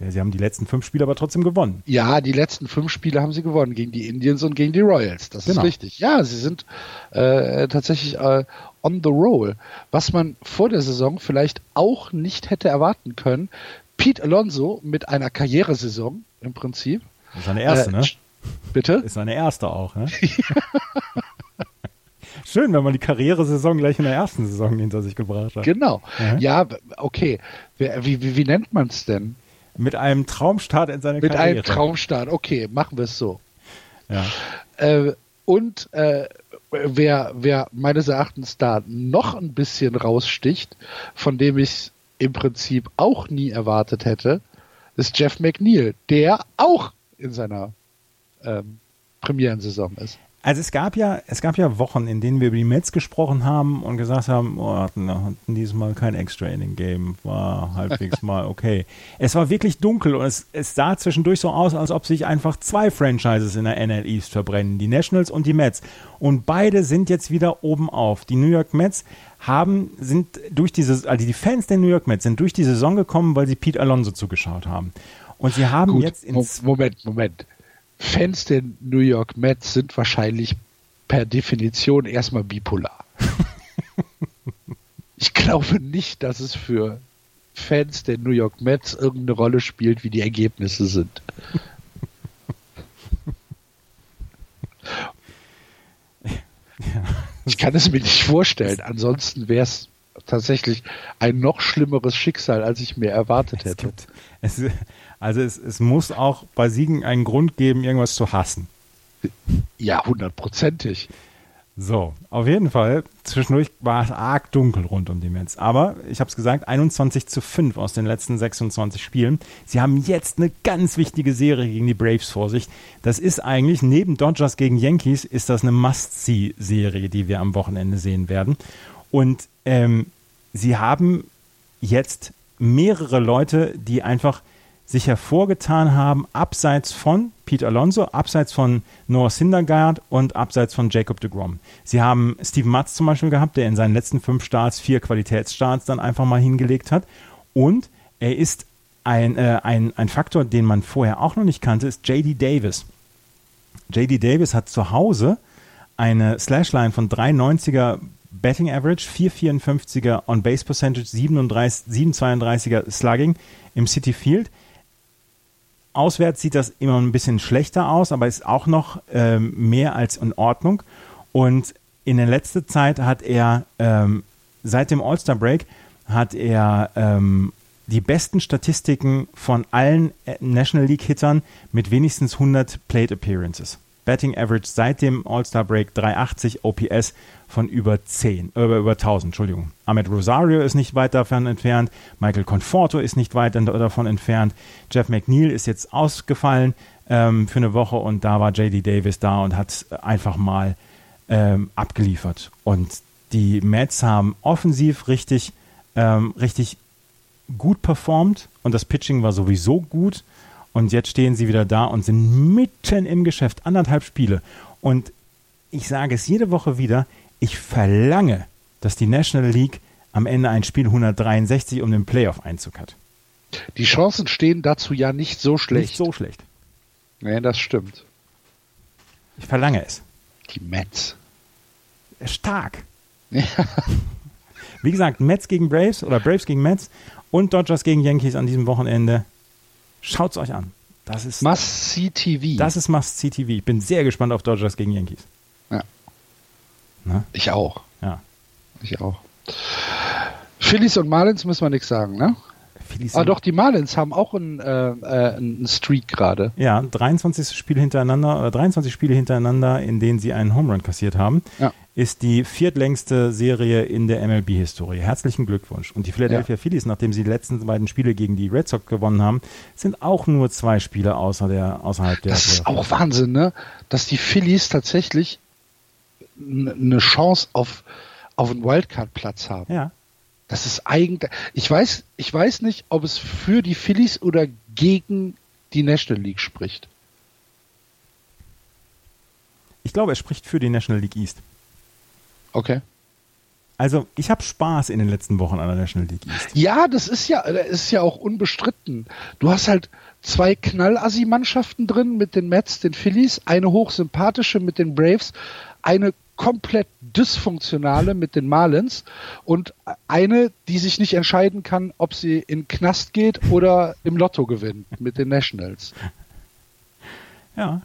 Ja, sie haben die letzten fünf Spiele aber trotzdem gewonnen. Ja, die letzten fünf Spiele haben sie gewonnen, gegen die Indians und gegen die Royals. Das genau. ist richtig. Ja, sie sind äh, tatsächlich äh, on the roll. Was man vor der Saison vielleicht auch nicht hätte erwarten können. Pete Alonso mit einer Karrieresaison im Prinzip. Das ist seine erste, äh, ne? Bitte? Ist seine erste auch, ne? Schön, wenn man die Karrieresaison gleich in der ersten Saison hinter sich gebracht hat. Genau. Mhm. Ja, okay. Wie, wie, wie nennt man es denn? Mit einem Traumstart in seine Mit Karriere. Mit einem Traumstart, okay, machen wir es so. Ja. Äh, und äh, wer, wer meines Erachtens da noch ein bisschen raussticht, von dem ich im Prinzip auch nie erwartet hätte, ist Jeff McNeil, der auch in seiner ähm, Premierensaison ist. Also es gab ja, es gab ja Wochen, in denen wir über die Mets gesprochen haben und gesagt haben, oh, hatten, hatten dieses Mal kein Extra Inning Game, war halbwegs mal okay. Es war wirklich dunkel und es, es sah zwischendurch so aus, als ob sich einfach zwei Franchises in der NL East verbrennen, die Nationals und die Mets. Und beide sind jetzt wieder oben auf. Die New York Mets haben, sind durch diese, also die Fans der New York Mets sind durch die Saison gekommen, weil sie Pete Alonso zugeschaut haben. Und sie haben Gut, jetzt ins Moment, Moment. Fans der New York Mets sind wahrscheinlich per Definition erstmal bipolar. ich glaube nicht, dass es für Fans der New York Mets irgendeine Rolle spielt, wie die Ergebnisse sind. Ich kann es mir nicht vorstellen. Ansonsten wäre es tatsächlich ein noch schlimmeres Schicksal, als ich mir erwartet hätte. Es gibt, es, also es, es muss auch bei Siegen einen Grund geben, irgendwas zu hassen. Ja, hundertprozentig. So, auf jeden Fall, zwischendurch war es arg dunkel rund um die Mets. Aber, ich habe es gesagt, 21 zu 5 aus den letzten 26 Spielen. Sie haben jetzt eine ganz wichtige Serie gegen die Braves vor sich. Das ist eigentlich, neben Dodgers gegen Yankees, ist das eine Must-See-Serie, die wir am Wochenende sehen werden. Und ähm, sie haben jetzt mehrere Leute, die einfach sich hervorgetan haben, abseits von Pete Alonso, abseits von Noah Syndergaard und abseits von Jacob de Grom. Sie haben Steven Matz zum Beispiel gehabt, der in seinen letzten fünf Starts vier Qualitätsstarts dann einfach mal hingelegt hat. Und er ist ein, äh, ein, ein Faktor, den man vorher auch noch nicht kannte, ist JD Davis. JD Davis hat zu Hause eine Slashline von 390er Betting Average, 454er On-Base Percentage, 37, 732er Slugging im City Field. Auswärts sieht das immer ein bisschen schlechter aus, aber ist auch noch ähm, mehr als in Ordnung. Und in der letzten Zeit hat er ähm, seit dem All-Star Break hat er ähm, die besten Statistiken von allen äh, National League Hittern mit wenigstens 100 Plate Appearances. Betting Average seit dem All-Star Break 380, OPS von über 10, äh, über 1000, Entschuldigung. Ahmed Rosario ist nicht weit davon entfernt, Michael Conforto ist nicht weit davon entfernt, Jeff McNeil ist jetzt ausgefallen ähm, für eine Woche und da war JD Davis da und hat einfach mal ähm, abgeliefert. Und die Mets haben offensiv richtig, ähm, richtig gut performt und das Pitching war sowieso gut. Und jetzt stehen sie wieder da und sind mitten im Geschäft, anderthalb Spiele. Und ich sage es jede Woche wieder, ich verlange, dass die National League am Ende ein Spiel 163 um den Playoff-Einzug hat. Die Chancen stehen dazu ja nicht so schlecht. Nicht so schlecht. Nee, das stimmt. Ich verlange es. Die Mets. Stark. Ja. Wie gesagt, Mets gegen Braves oder Braves gegen Mets und Dodgers gegen Yankees an diesem Wochenende. Schaut's euch an. Das ist Must See TV. Das ist Must See TV. Ich bin sehr gespannt auf Dodgers gegen Yankees. Ja. Na? Ich auch. Ja. Ich auch. Phillies und Marlins müssen wir nichts sagen, ne? Phillies ah, doch, die Marlins haben auch einen, äh, äh einen Streak gerade. Ja, 23 Spiele hintereinander, oder 23 Spiele hintereinander, in denen sie einen Home Run kassiert haben. Ja ist die viertlängste Serie in der MLB-Historie. Herzlichen Glückwunsch. Und die Philadelphia ja. Phillies, nachdem sie die letzten beiden Spiele gegen die Red Sox gewonnen haben, sind auch nur zwei Spiele außer der, außerhalb der. Das ist auch Wahnsinn, ne? Dass die Phillies tatsächlich eine Chance auf, auf einen Wildcard-Platz haben. Ja. Das ist eigentlich. Ich weiß, ich weiß nicht, ob es für die Phillies oder gegen die National League spricht. Ich glaube, es spricht für die National League East. Okay. Also ich habe Spaß in den letzten Wochen an der National League East. Ja, das ist ja, das ist ja auch unbestritten. Du hast halt zwei Knallassi-Mannschaften drin mit den Mets, den Phillies, eine hochsympathische mit den Braves, eine komplett dysfunktionale mit den Marlins und eine, die sich nicht entscheiden kann, ob sie in Knast geht oder im Lotto gewinnt mit den Nationals. Ja.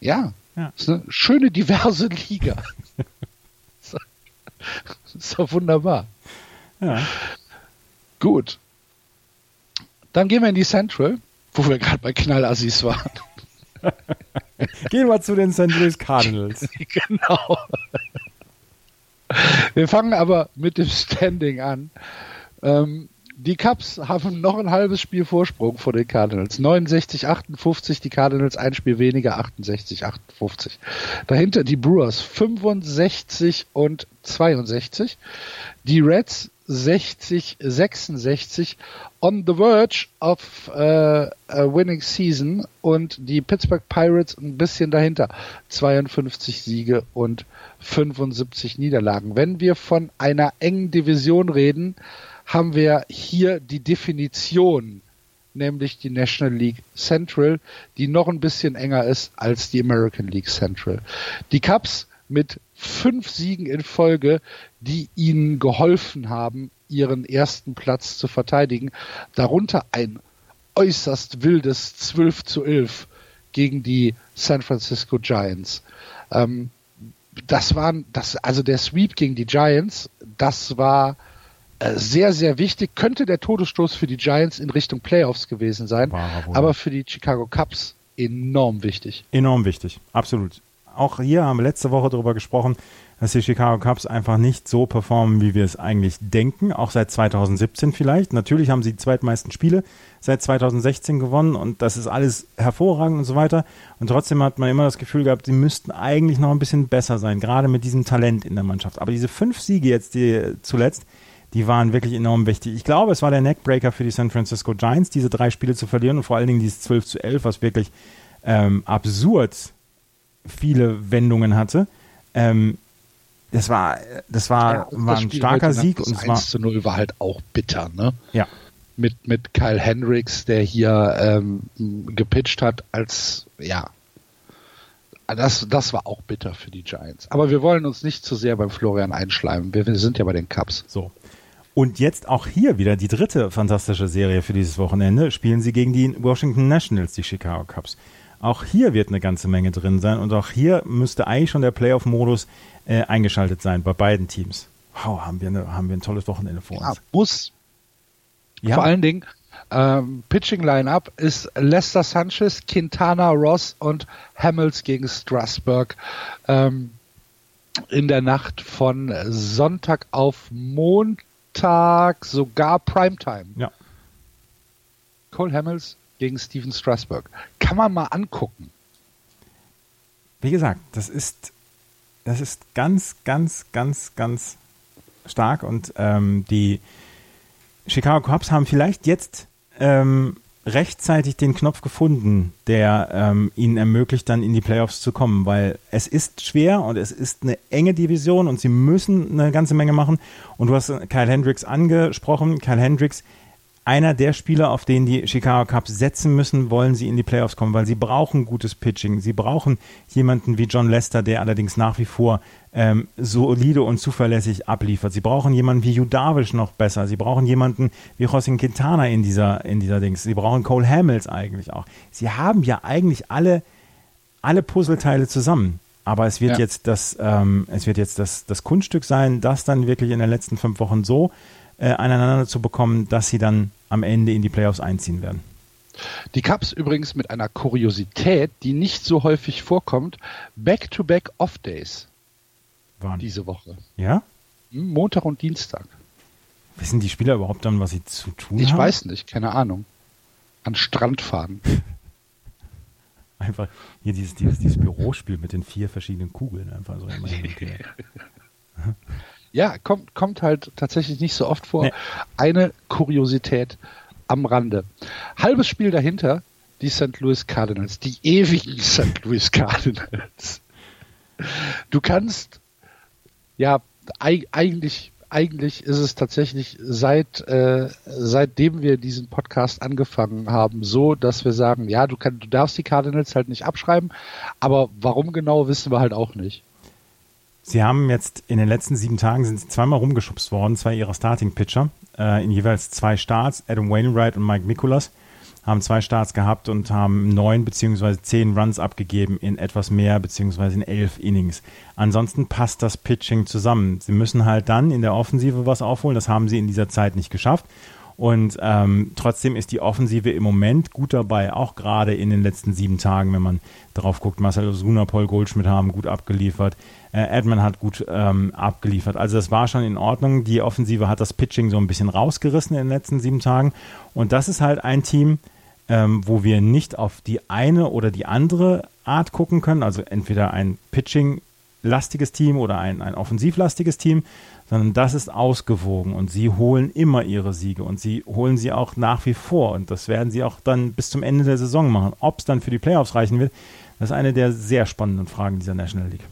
Ja. ja. Das ist eine schöne, diverse Liga. Das ist doch wunderbar. Ja. Gut. Dann gehen wir in die Central, wo wir gerade bei Knallassis waren. Gehen wir zu den St. Louis Cardinals. genau. Wir fangen aber mit dem Standing an. Ähm, die Cubs haben noch ein halbes Spiel Vorsprung vor den Cardinals. 69, 58, die Cardinals ein Spiel weniger, 68, 58. Dahinter die Brewers 65 und 62. Die Reds 60, 66 on the verge of uh, a winning season und die Pittsburgh Pirates ein bisschen dahinter. 52 Siege und 75 Niederlagen. Wenn wir von einer engen Division reden, haben wir hier die Definition, nämlich die National League Central, die noch ein bisschen enger ist als die American League Central. Die Cubs mit fünf Siegen in Folge, die ihnen geholfen haben, ihren ersten Platz zu verteidigen. Darunter ein äußerst wildes 12 zu 11 gegen die San Francisco Giants. Ähm, das waren, das, also der Sweep gegen die Giants, das war sehr, sehr wichtig. Könnte der Todesstoß für die Giants in Richtung Playoffs gewesen sein, aber für die Chicago Cubs enorm wichtig. Enorm wichtig, absolut. Auch hier haben wir letzte Woche darüber gesprochen, dass die Chicago Cubs einfach nicht so performen, wie wir es eigentlich denken, auch seit 2017 vielleicht. Natürlich haben sie die zweitmeisten Spiele seit 2016 gewonnen und das ist alles hervorragend und so weiter. Und trotzdem hat man immer das Gefühl gehabt, sie müssten eigentlich noch ein bisschen besser sein, gerade mit diesem Talent in der Mannschaft. Aber diese fünf Siege jetzt die zuletzt, die waren wirklich enorm wichtig. Ich glaube, es war der Neckbreaker für die San Francisco Giants, diese drei Spiele zu verlieren und vor allen Dingen dieses 12 zu 11, was wirklich ähm, absurd viele Wendungen hatte. Ähm, das war, das war, ja, war ein starker Sieg. und es 1 zu 0 war halt auch bitter, ne? Ja. Mit, mit Kyle Hendricks, der hier ähm, gepitcht hat, als, ja, das, das war auch bitter für die Giants. Aber wir wollen uns nicht zu sehr beim Florian einschleimen. Wir, wir sind ja bei den Cubs. So. Und jetzt auch hier wieder die dritte fantastische Serie für dieses Wochenende. Spielen sie gegen die Washington Nationals, die Chicago Cubs. Auch hier wird eine ganze Menge drin sein und auch hier müsste eigentlich schon der Playoff-Modus äh, eingeschaltet sein bei beiden Teams. Wow, haben wir, eine, haben wir ein tolles Wochenende vor uns. Ja, muss. Ja. Vor allen Dingen, ähm, Pitching Line-Up ist Lester Sanchez, Quintana Ross und Hamels gegen Strasburg. Ähm, in der Nacht von Sonntag auf Montag, sogar Primetime. Ja. Cole Hamels gegen Steven Strasburg. Kann man mal angucken. Wie gesagt, das ist das ist ganz, ganz, ganz, ganz stark und ähm, die Chicago Cubs haben vielleicht jetzt ähm, rechtzeitig den Knopf gefunden, der ähm, ihnen ermöglicht, dann in die Playoffs zu kommen, weil es ist schwer und es ist eine enge Division und sie müssen eine ganze Menge machen. Und du hast Kyle Hendricks angesprochen. Kyle Hendricks einer der Spieler, auf den die Chicago Cubs setzen müssen, wollen sie in die Playoffs kommen, weil sie brauchen gutes Pitching. Sie brauchen jemanden wie John Lester, der allerdings nach wie vor ähm, solide und zuverlässig abliefert. Sie brauchen jemanden wie Judavish noch besser. Sie brauchen jemanden wie José Quintana in dieser, in dieser Dings. Sie brauchen Cole Hamels eigentlich auch. Sie haben ja eigentlich alle, alle Puzzleteile zusammen. Aber es wird ja. jetzt das, ähm, es wird jetzt das, das Kunststück sein, das dann wirklich in den letzten fünf Wochen so äh, aneinander zu bekommen, dass sie dann am Ende in die Playoffs einziehen werden. Die Cubs übrigens mit einer Kuriosität, die nicht so häufig vorkommt, Back-to-Back Off-Days. Wann? Diese Woche. Ja? Hm, Montag und Dienstag. Wissen die Spieler überhaupt dann, was sie zu tun ich haben? Ich weiß nicht, keine Ahnung. An Strand fahren. Einfach hier dieses, dieses, dieses Bürospiel mit den vier verschiedenen Kugeln. Einfach so Ja, kommt, kommt halt tatsächlich nicht so oft vor. Nee. Eine Kuriosität am Rande. Halbes Spiel dahinter, die St. Louis Cardinals, die ewigen St. Louis Cardinals. Du kannst, ja, eigentlich, eigentlich ist es tatsächlich seit, äh, seitdem wir diesen Podcast angefangen haben, so, dass wir sagen, ja, du, kann, du darfst die Cardinals halt nicht abschreiben, aber warum genau, wissen wir halt auch nicht. Sie haben jetzt in den letzten sieben Tagen sind sie zweimal rumgeschubst worden, zwei ihrer Starting-Pitcher, äh, in jeweils zwei Starts. Adam Wainwright und Mike Mikulas haben zwei Starts gehabt und haben neun beziehungsweise zehn Runs abgegeben in etwas mehr beziehungsweise in elf Innings. Ansonsten passt das Pitching zusammen. Sie müssen halt dann in der Offensive was aufholen. Das haben sie in dieser Zeit nicht geschafft. Und ähm, trotzdem ist die Offensive im Moment gut dabei, auch gerade in den letzten sieben Tagen, wenn man drauf guckt. Marcel Osuna, Paul Goldschmidt haben gut abgeliefert. Äh, Edman hat gut ähm, abgeliefert. Also das war schon in Ordnung. Die Offensive hat das Pitching so ein bisschen rausgerissen in den letzten sieben Tagen. Und das ist halt ein Team, ähm, wo wir nicht auf die eine oder die andere Art gucken können. Also entweder ein Pitching-lastiges Team oder ein, ein offensivlastiges Team, sondern das ist ausgewogen und sie holen immer ihre Siege und sie holen sie auch nach wie vor und das werden sie auch dann bis zum Ende der Saison machen. Ob es dann für die Playoffs reichen wird, das ist eine der sehr spannenden Fragen dieser National League.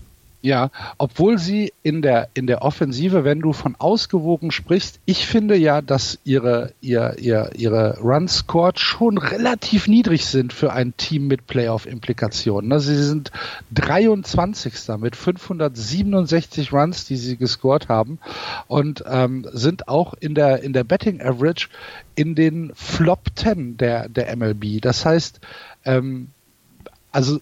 Ja, obwohl sie in der, in der Offensive, wenn du von ausgewogen sprichst, ich finde ja, dass ihre, ihr, ihr, ihre Run-Score schon relativ niedrig sind für ein Team mit Playoff-Implikationen. Also sie sind 23. mit 567 Runs, die sie gescored haben und ähm, sind auch in der, in der Betting Average in den Flop 10 der, der MLB. Das heißt, ähm, also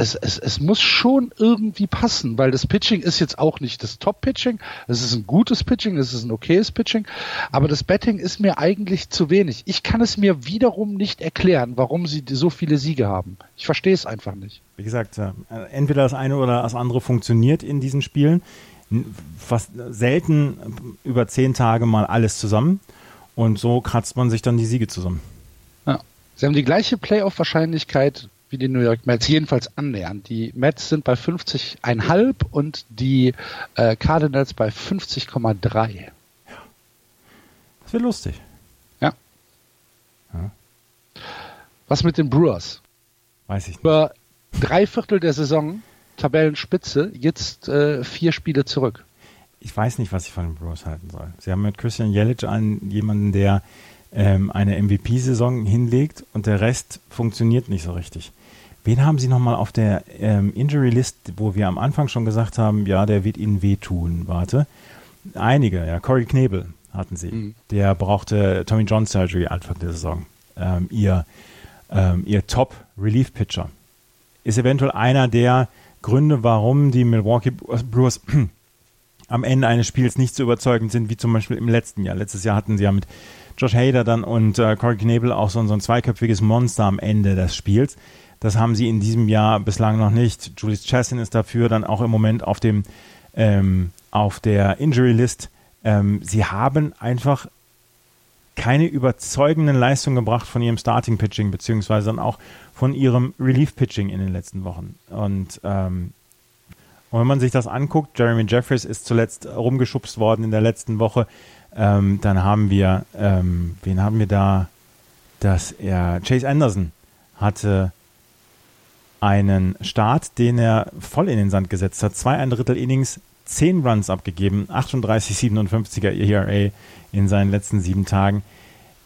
es, es, es muss schon irgendwie passen, weil das Pitching ist jetzt auch nicht das Top-Pitching. Es ist ein gutes Pitching, es ist ein okayes Pitching, aber das Betting ist mir eigentlich zu wenig. Ich kann es mir wiederum nicht erklären, warum sie so viele Siege haben. Ich verstehe es einfach nicht. Wie gesagt, äh, entweder das eine oder das andere funktioniert in diesen Spielen. Fast selten über zehn Tage mal alles zusammen und so kratzt man sich dann die Siege zusammen. Ja. Sie haben die gleiche Playoff-Wahrscheinlichkeit wie die New York Mets, jedenfalls annähernd. Die Mets sind bei 50,5 und die äh, Cardinals bei 50,3. Ja. Das wird lustig. Ja. ja. Was mit den Brewers? Weiß ich nicht. Über drei Viertel der Saison, Tabellenspitze, jetzt äh, vier Spiele zurück. Ich weiß nicht, was ich von den Brewers halten soll. Sie haben mit Christian Jelic einen, jemanden, der ähm, eine MVP-Saison hinlegt und der Rest funktioniert nicht so richtig. Wen haben Sie nochmal auf der ähm, Injury List, wo wir am Anfang schon gesagt haben, ja, der wird Ihnen wehtun? Warte. Einige, ja. Corey Knebel hatten Sie. Mhm. Der brauchte Tommy John Surgery Anfang der Saison. Ähm, ihr, ähm, ihr Top-Relief-Pitcher. Ist eventuell einer der Gründe, warum die Milwaukee Brewers am Ende eines Spiels nicht so überzeugend sind, wie zum Beispiel im letzten Jahr. Letztes Jahr hatten sie ja mit Josh Hader dann und äh, Corey Knebel auch so, so ein zweiköpfiges Monster am Ende des Spiels. Das haben sie in diesem Jahr bislang noch nicht. Julius Chassin ist dafür dann auch im Moment auf dem ähm, auf der Injury List. Ähm, sie haben einfach keine überzeugenden Leistungen gebracht von ihrem Starting Pitching beziehungsweise dann auch von ihrem Relief Pitching in den letzten Wochen. Und, ähm, und wenn man sich das anguckt, Jeremy Jeffries ist zuletzt rumgeschubst worden in der letzten Woche. Ähm, dann haben wir, ähm, wen haben wir da? Dass er Chase Anderson hatte einen Start, den er voll in den Sand gesetzt hat. Zwei ein Drittel Innings, zehn Runs abgegeben, 38,57er ERA in seinen letzten sieben Tagen.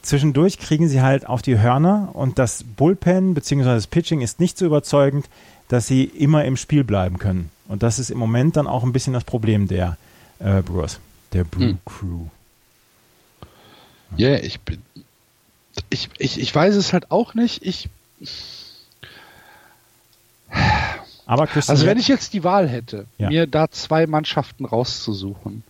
Zwischendurch kriegen sie halt auf die Hörner und das Bullpen bzw. das Pitching ist nicht so überzeugend, dass sie immer im Spiel bleiben können. Und das ist im Moment dann auch ein bisschen das Problem der äh, Brewers, der Brew hm. Crew. Ja, yeah, ich bin. Ich, ich, ich weiß es halt auch nicht. Ich aber also wenn ich jetzt die Wahl hätte, ja. mir da zwei Mannschaften rauszusuchen,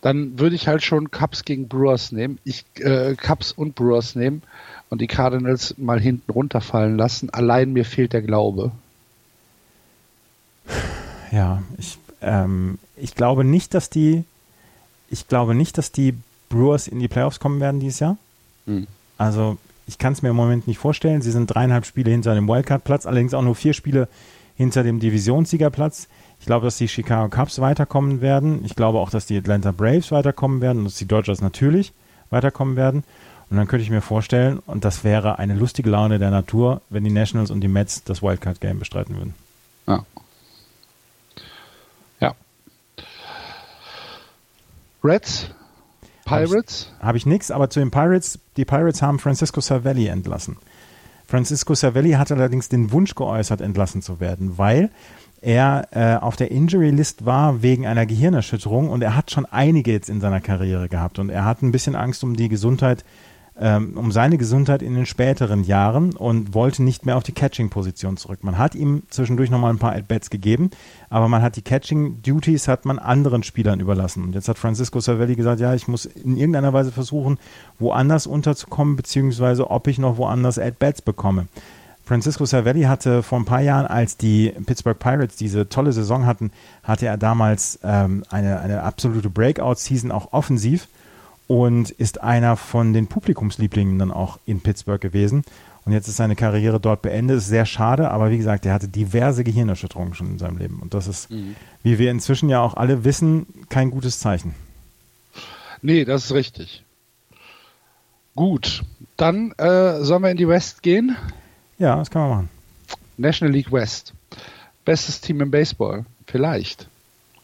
dann würde ich halt schon Cubs gegen Brewers nehmen. Ich äh, Cubs und Brewers nehmen und die Cardinals mal hinten runterfallen lassen. Allein mir fehlt der Glaube. Ja, ich, ähm, ich glaube nicht, dass die ich glaube nicht, dass die Brewers in die Playoffs kommen werden dieses Jahr. Hm. Also ich kann es mir im Moment nicht vorstellen. Sie sind dreieinhalb Spiele hinter dem Wildcard-Platz, allerdings auch nur vier Spiele hinter dem Divisionssiegerplatz. Ich glaube, dass die Chicago Cubs weiterkommen werden. Ich glaube auch, dass die Atlanta Braves weiterkommen werden und dass die Dodgers natürlich weiterkommen werden. Und dann könnte ich mir vorstellen, und das wäre eine lustige Laune der Natur, wenn die Nationals und die Mets das Wildcard-Game bestreiten würden. Ja. Ja. Reds Pirates? Habe ich, hab ich nichts, aber zu den Pirates, die Pirates haben Francisco Savelli entlassen. Francisco Savelli hat allerdings den Wunsch geäußert, entlassen zu werden, weil er äh, auf der Injury List war wegen einer Gehirnerschütterung und er hat schon einige jetzt in seiner Karriere gehabt und er hat ein bisschen Angst um die Gesundheit ähm, um seine Gesundheit in den späteren Jahren und wollte nicht mehr auf die Catching-Position zurück. Man hat ihm zwischendurch nochmal ein paar At-Bats gegeben, aber man hat die Catching-Duties hat man anderen Spielern überlassen. Und jetzt hat Francisco Savelli gesagt, ja, ich muss in irgendeiner Weise versuchen, woanders unterzukommen, beziehungsweise ob ich noch woanders At-Bats bekomme. Francisco Savelli hatte vor ein paar Jahren, als die Pittsburgh Pirates diese tolle Saison hatten, hatte er damals ähm, eine, eine absolute Breakout-Season auch offensiv und ist einer von den Publikumslieblingen dann auch in Pittsburgh gewesen. Und jetzt ist seine Karriere dort beendet. Ist sehr schade, aber wie gesagt, er hatte diverse Gehirnerschütterungen schon in seinem Leben. Und das ist, mhm. wie wir inzwischen ja auch alle wissen, kein gutes Zeichen. Nee, das ist richtig. Gut, dann äh, sollen wir in die West gehen? Ja, das kann man machen. National League West. Bestes Team im Baseball. Vielleicht.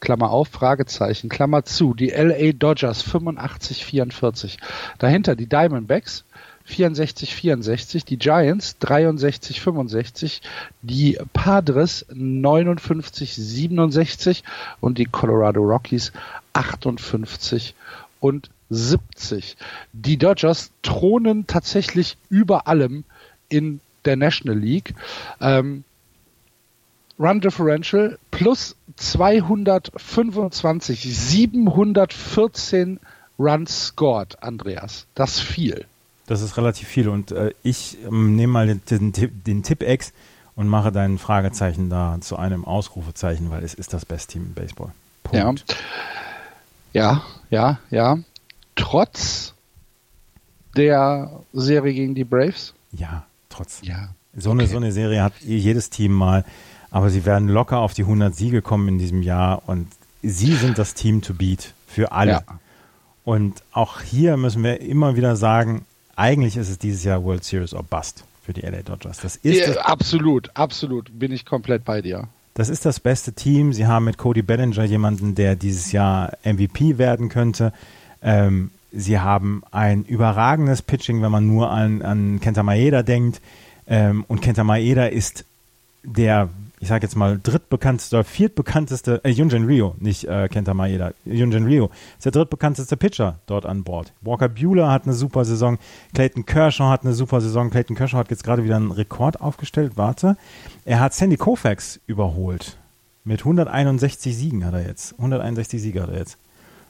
Klammer auf, Fragezeichen, Klammer zu, die LA Dodgers 85-44. Dahinter die Diamondbacks 64-64, die Giants 63-65, die Padres 59-67 und die Colorado Rockies 58 und 70. Die Dodgers thronen tatsächlich über allem in der National League. Ähm, Run Differential plus 225, 714 Runs scored, Andreas. Das ist viel. Das ist relativ viel und äh, ich ähm, nehme mal den, den, den Tipp-X und mache dein Fragezeichen da zu einem Ausrufezeichen, weil es ist das beste Team im Baseball. Punkt. Ja, ja, ja, ja. Trotz der Serie gegen die Braves? Ja, trotz. Ja. So, okay. eine, so eine Serie hat jedes Team mal. Aber sie werden locker auf die 100 Siege kommen in diesem Jahr und sie sind das Team to beat für alle. Ja. Und auch hier müssen wir immer wieder sagen, eigentlich ist es dieses Jahr World Series or Bust für die LA Dodgers. Das ist ja, absolut, absolut, bin ich komplett bei dir. Das ist das beste Team. Sie haben mit Cody Bellinger jemanden, der dieses Jahr MVP werden könnte. Ähm, sie haben ein überragendes Pitching, wenn man nur an, an Kenta Maeda denkt. Ähm, und Kenta Maeda ist der ich sage jetzt mal, drittbekannteste, viertbekannteste, äh, Yunjin Ryo, nicht äh, Kenta Maeda, Yunjin Ryo, ist der drittbekannteste Pitcher dort an Bord. Walker Bueller hat eine super Saison, Clayton Kershaw hat eine super Saison, Clayton Kershaw hat jetzt gerade wieder einen Rekord aufgestellt, warte, er hat Sandy Koufax überholt. Mit 161 Siegen hat er jetzt, 161 Siege hat er jetzt,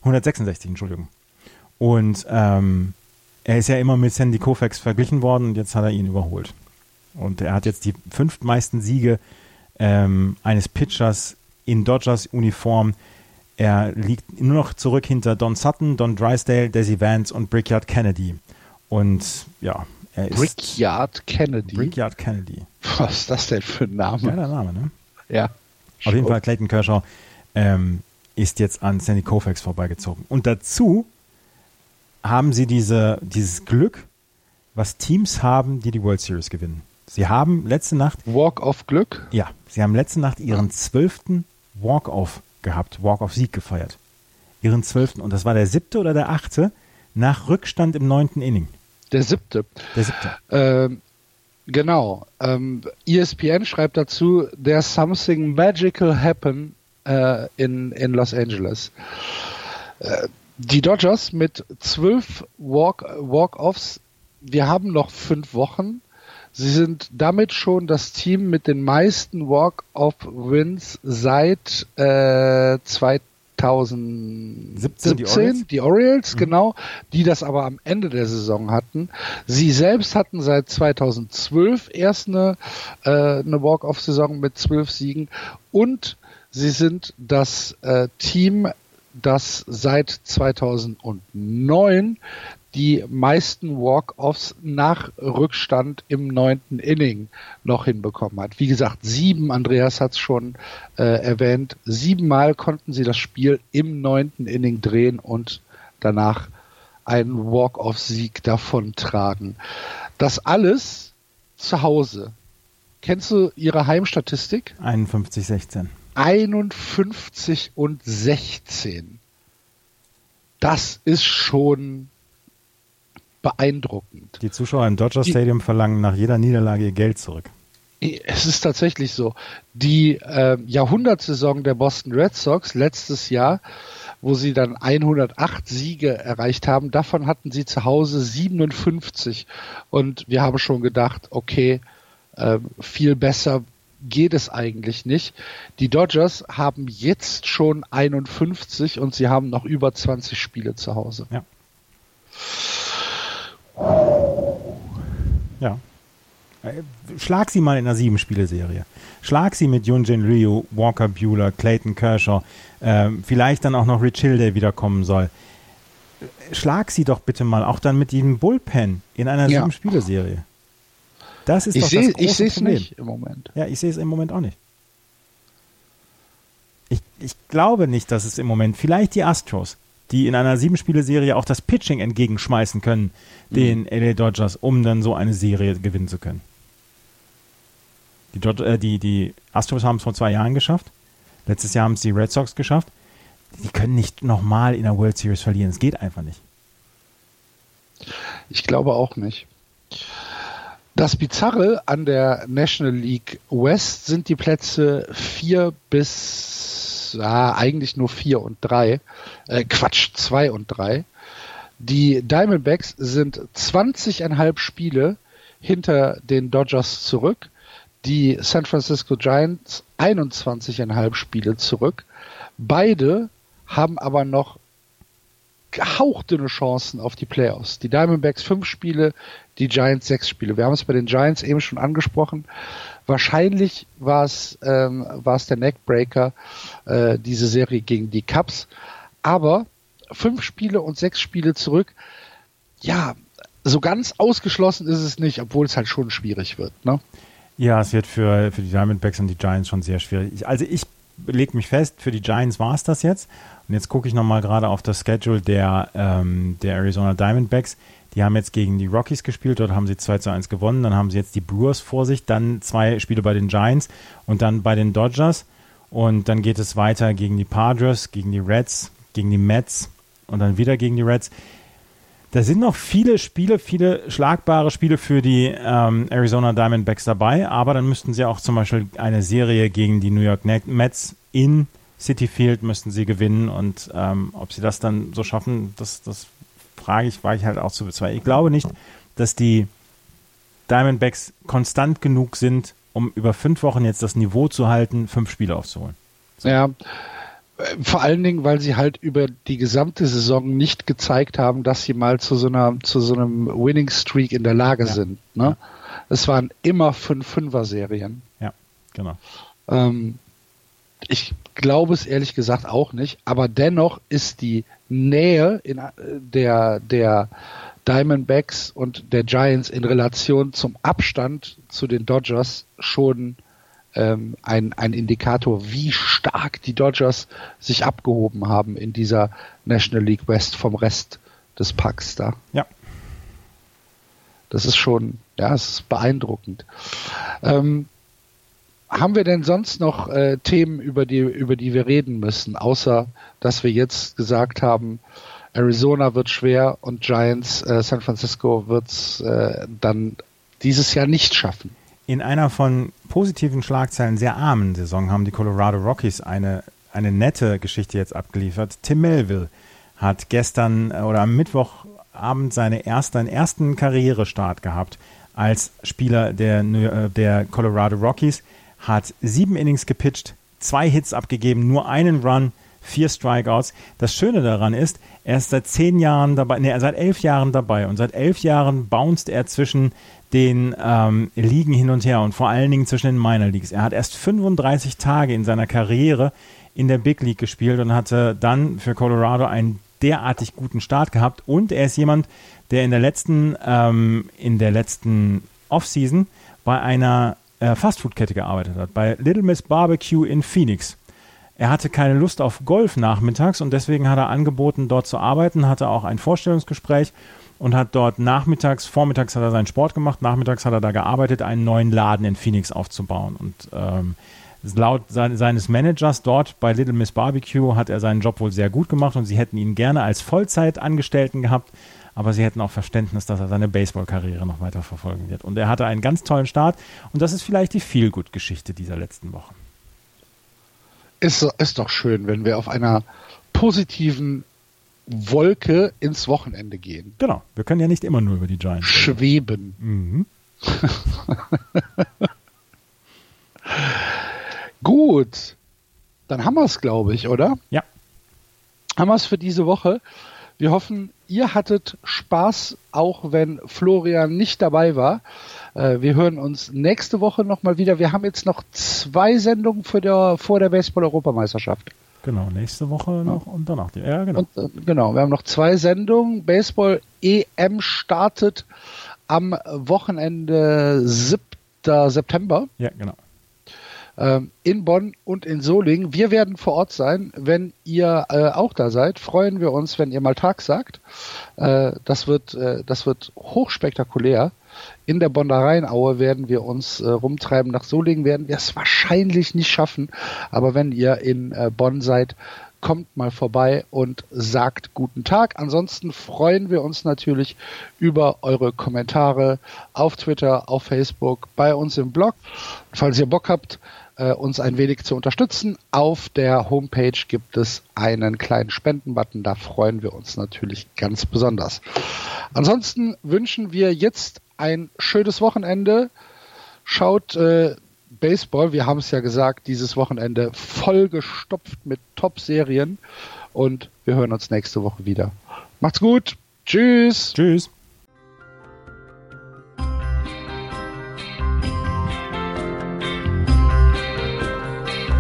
166, Entschuldigung. Und ähm, er ist ja immer mit Sandy Koufax verglichen worden und jetzt hat er ihn überholt. Und er hat jetzt die fünftmeisten Siege ähm, eines Pitchers in Dodgers-Uniform. Er liegt nur noch zurück hinter Don Sutton, Don Drysdale, Desi Vance und Brickyard Kennedy. Und ja, er ist. Brickyard Kennedy. Brickyard Kennedy. Was ist das denn für ein Name? Ja, der Name, ne? Ja. Auf jeden Fall, Clayton Kershaw ähm, ist jetzt an Sandy Koufax vorbeigezogen. Und dazu haben sie diese, dieses Glück, was Teams haben, die die World Series gewinnen. Sie haben letzte Nacht. Walk-off-Glück? Ja, Sie haben letzte Nacht Ihren zwölften Walk-off gehabt, Walk-off-Sieg gefeiert. Ihren zwölften. Und das war der siebte oder der achte nach Rückstand im neunten Inning. Der siebte. Der siebte. Ähm, genau. Ähm, ESPN schreibt dazu, there's something magical happen äh, in, in Los Angeles. Äh, die Dodgers mit zwölf Walk, Walk-offs. Wir haben noch fünf Wochen Sie sind damit schon das Team mit den meisten Walk-Off-Wins seit äh, 2017, die Orioles, die Orioles mhm. genau, die das aber am Ende der Saison hatten. Sie selbst hatten seit 2012 erst eine, äh, eine Walk-Off-Saison mit zwölf Siegen und sie sind das äh, Team, das seit 2009 die meisten Walk-Offs nach Rückstand im neunten Inning noch hinbekommen hat. Wie gesagt, sieben, Andreas hat es schon äh, erwähnt, siebenmal konnten sie das Spiel im neunten Inning drehen und danach einen Walk-Off-Sieg davontragen. Das alles zu Hause. Kennst du ihre Heimstatistik? 51, 16. 51 und 16. Das ist schon beeindruckend. Die Zuschauer im Dodger Stadium die, verlangen nach jeder Niederlage ihr Geld zurück. Es ist tatsächlich so. Die äh, Jahrhundertsaison der Boston Red Sox letztes Jahr, wo sie dann 108 Siege erreicht haben, davon hatten sie zu Hause 57. Und wir haben schon gedacht, okay, äh, viel besser geht es eigentlich nicht. Die Dodgers haben jetzt schon 51 und sie haben noch über 20 Spiele zu Hause. Ja. Ja. Äh, schlag sie mal in einer Sieben-Spiele-Serie. Schlag sie mit Yunjin Ryu, Walker Bueller, Clayton Kershaw, ähm, vielleicht dann auch noch Rich Hill, der wiederkommen soll. Schlag sie doch bitte mal auch dann mit diesem Bullpen in einer ja. Sieben-Spiele-Serie. Das ist ich doch seh, das große Ich sehe es nicht im Moment. Ja, ich sehe es im Moment auch nicht. Ich, ich glaube nicht, dass es im Moment, vielleicht die Astros, die in einer Sieben-Spiele-Serie auch das Pitching entgegenschmeißen können, den mhm. LA Dodgers, um dann so eine Serie gewinnen zu können. Die, Dodger, äh, die, die Astros haben es vor zwei Jahren geschafft. Letztes Jahr haben es die Red Sox geschafft. Die können nicht nochmal in der World Series verlieren. Es geht einfach nicht. Ich glaube auch nicht. Das Bizarre an der National League West sind die Plätze 4 bis ah, eigentlich nur 4 und 3. Äh, Quatsch, 2 und 3. Die Diamondbacks sind 20,5 Spiele hinter den Dodgers zurück. Die San Francisco Giants 21,5 Spiele zurück. Beide haben aber noch gehauchtene Chancen auf die Playoffs. Die Diamondbacks fünf Spiele, die Giants sechs Spiele. Wir haben es bei den Giants eben schon angesprochen. Wahrscheinlich war es ähm, der Neckbreaker äh, diese Serie gegen die Cubs, aber fünf Spiele und sechs Spiele zurück. Ja, so ganz ausgeschlossen ist es nicht, obwohl es halt schon schwierig wird. Ne? Ja, es wird für, für die Diamondbacks und die Giants schon sehr schwierig. Also ich lege mich fest, für die Giants war es das jetzt. Und jetzt gucke ich nochmal gerade auf das Schedule der, ähm, der Arizona Diamondbacks. Die haben jetzt gegen die Rockies gespielt, dort haben sie 2 zu 1 gewonnen. Dann haben sie jetzt die Brewers vor sich, dann zwei Spiele bei den Giants und dann bei den Dodgers. Und dann geht es weiter gegen die Padres, gegen die Reds, gegen die Mets und dann wieder gegen die Reds. Da sind noch viele Spiele, viele schlagbare Spiele für die ähm, Arizona Diamondbacks dabei, aber dann müssten sie auch zum Beispiel eine Serie gegen die New York Mets in City Field müssten sie gewinnen und ähm, ob sie das dann so schaffen, das, das frage ich, war ich halt auch zu bezweifeln. Ich glaube nicht, dass die Diamondbacks konstant genug sind, um über fünf Wochen jetzt das Niveau zu halten, fünf Spiele aufzuholen. So. Ja, vor allen Dingen, weil sie halt über die gesamte Saison nicht gezeigt haben, dass sie mal zu so einer zu so einem Winning Streak in der Lage ja. sind. Ne? Es waren immer fünf Fünfer-Serien. Ja, genau. Ähm, ich glaube es ehrlich gesagt auch nicht, aber dennoch ist die Nähe in äh, der der Diamondbacks und der Giants in Relation zum Abstand zu den Dodgers schon ähm, ein, ein Indikator, wie stark die Dodgers sich abgehoben haben in dieser National League West vom Rest des Packs da. Ja. Das ist schon, ja, es ist beeindruckend. Ähm, haben wir denn sonst noch äh, Themen, über die, über die wir reden müssen, außer dass wir jetzt gesagt haben, Arizona wird schwer und Giants äh, San Francisco wird es äh, dann dieses Jahr nicht schaffen? In einer von positiven Schlagzeilen sehr armen Saison haben die Colorado Rockies eine, eine nette Geschichte jetzt abgeliefert. Tim Melville hat gestern äh, oder am Mittwochabend seine erste, seinen ersten Karrierestart gehabt als Spieler der, äh, der Colorado Rockies, hat sieben Innings gepitcht, zwei Hits abgegeben, nur einen Run, vier Strikeouts. Das Schöne daran ist, er ist seit zehn Jahren dabei, nee, seit elf Jahren dabei und seit elf Jahren bounced er zwischen den ähm, Ligen hin und her und vor allen Dingen zwischen den Minor Leagues. Er hat erst 35 Tage in seiner Karriere in der Big League gespielt und hatte dann für Colorado einen derartig guten Start gehabt und er ist jemand, der in der letzten ähm, in der letzten Offseason bei einer äh, Fastfood-Kette gearbeitet hat, bei Little Miss Barbecue in Phoenix. Er hatte keine Lust auf Golf nachmittags und deswegen hat er angeboten, dort zu arbeiten, hatte auch ein Vorstellungsgespräch und hat dort nachmittags, vormittags hat er seinen Sport gemacht, nachmittags hat er da gearbeitet, einen neuen Laden in Phoenix aufzubauen. Und ähm, laut seines Managers dort bei Little Miss Barbecue hat er seinen Job wohl sehr gut gemacht und sie hätten ihn gerne als Vollzeitangestellten gehabt, aber sie hätten auch Verständnis, dass er seine Baseballkarriere noch weiter verfolgen wird. Und er hatte einen ganz tollen Start und das ist vielleicht die Feelgood-Geschichte dieser letzten Woche ist, ist doch schön, wenn wir auf einer positiven Wolke ins Wochenende gehen. Genau, wir können ja nicht immer nur über die Giants schweben. Mhm. Gut, dann haben wir es, glaube ich, oder? Ja. Haben wir es für diese Woche. Wir hoffen, ihr hattet Spaß, auch wenn Florian nicht dabei war. Äh, wir hören uns nächste Woche nochmal wieder. Wir haben jetzt noch zwei Sendungen der, vor der Baseball-Europameisterschaft. Genau, nächste Woche noch und danach. Ja, genau. Und, äh, genau, wir haben noch zwei Sendungen. Baseball EM startet am Wochenende 7. September. Ja, genau ähm, in Bonn und in Solingen. Wir werden vor Ort sein. Wenn ihr äh, auch da seid, freuen wir uns, wenn ihr mal Tag sagt. Äh, das wird, äh, das wird hochspektakulär. In der Bonner Rheinaue werden wir uns äh, rumtreiben. Nach Solingen werden wir es wahrscheinlich nicht schaffen. Aber wenn ihr in äh, Bonn seid, kommt mal vorbei und sagt guten Tag. Ansonsten freuen wir uns natürlich über eure Kommentare auf Twitter, auf Facebook, bei uns im Blog. Falls ihr Bock habt, äh, uns ein wenig zu unterstützen. Auf der Homepage gibt es einen kleinen Spendenbutton. Da freuen wir uns natürlich ganz besonders. Ansonsten wünschen wir jetzt ein schönes Wochenende. Schaut äh, Baseball, wir haben es ja gesagt, dieses Wochenende vollgestopft mit Top-Serien. Und wir hören uns nächste Woche wieder. Macht's gut. Tschüss. Tschüss.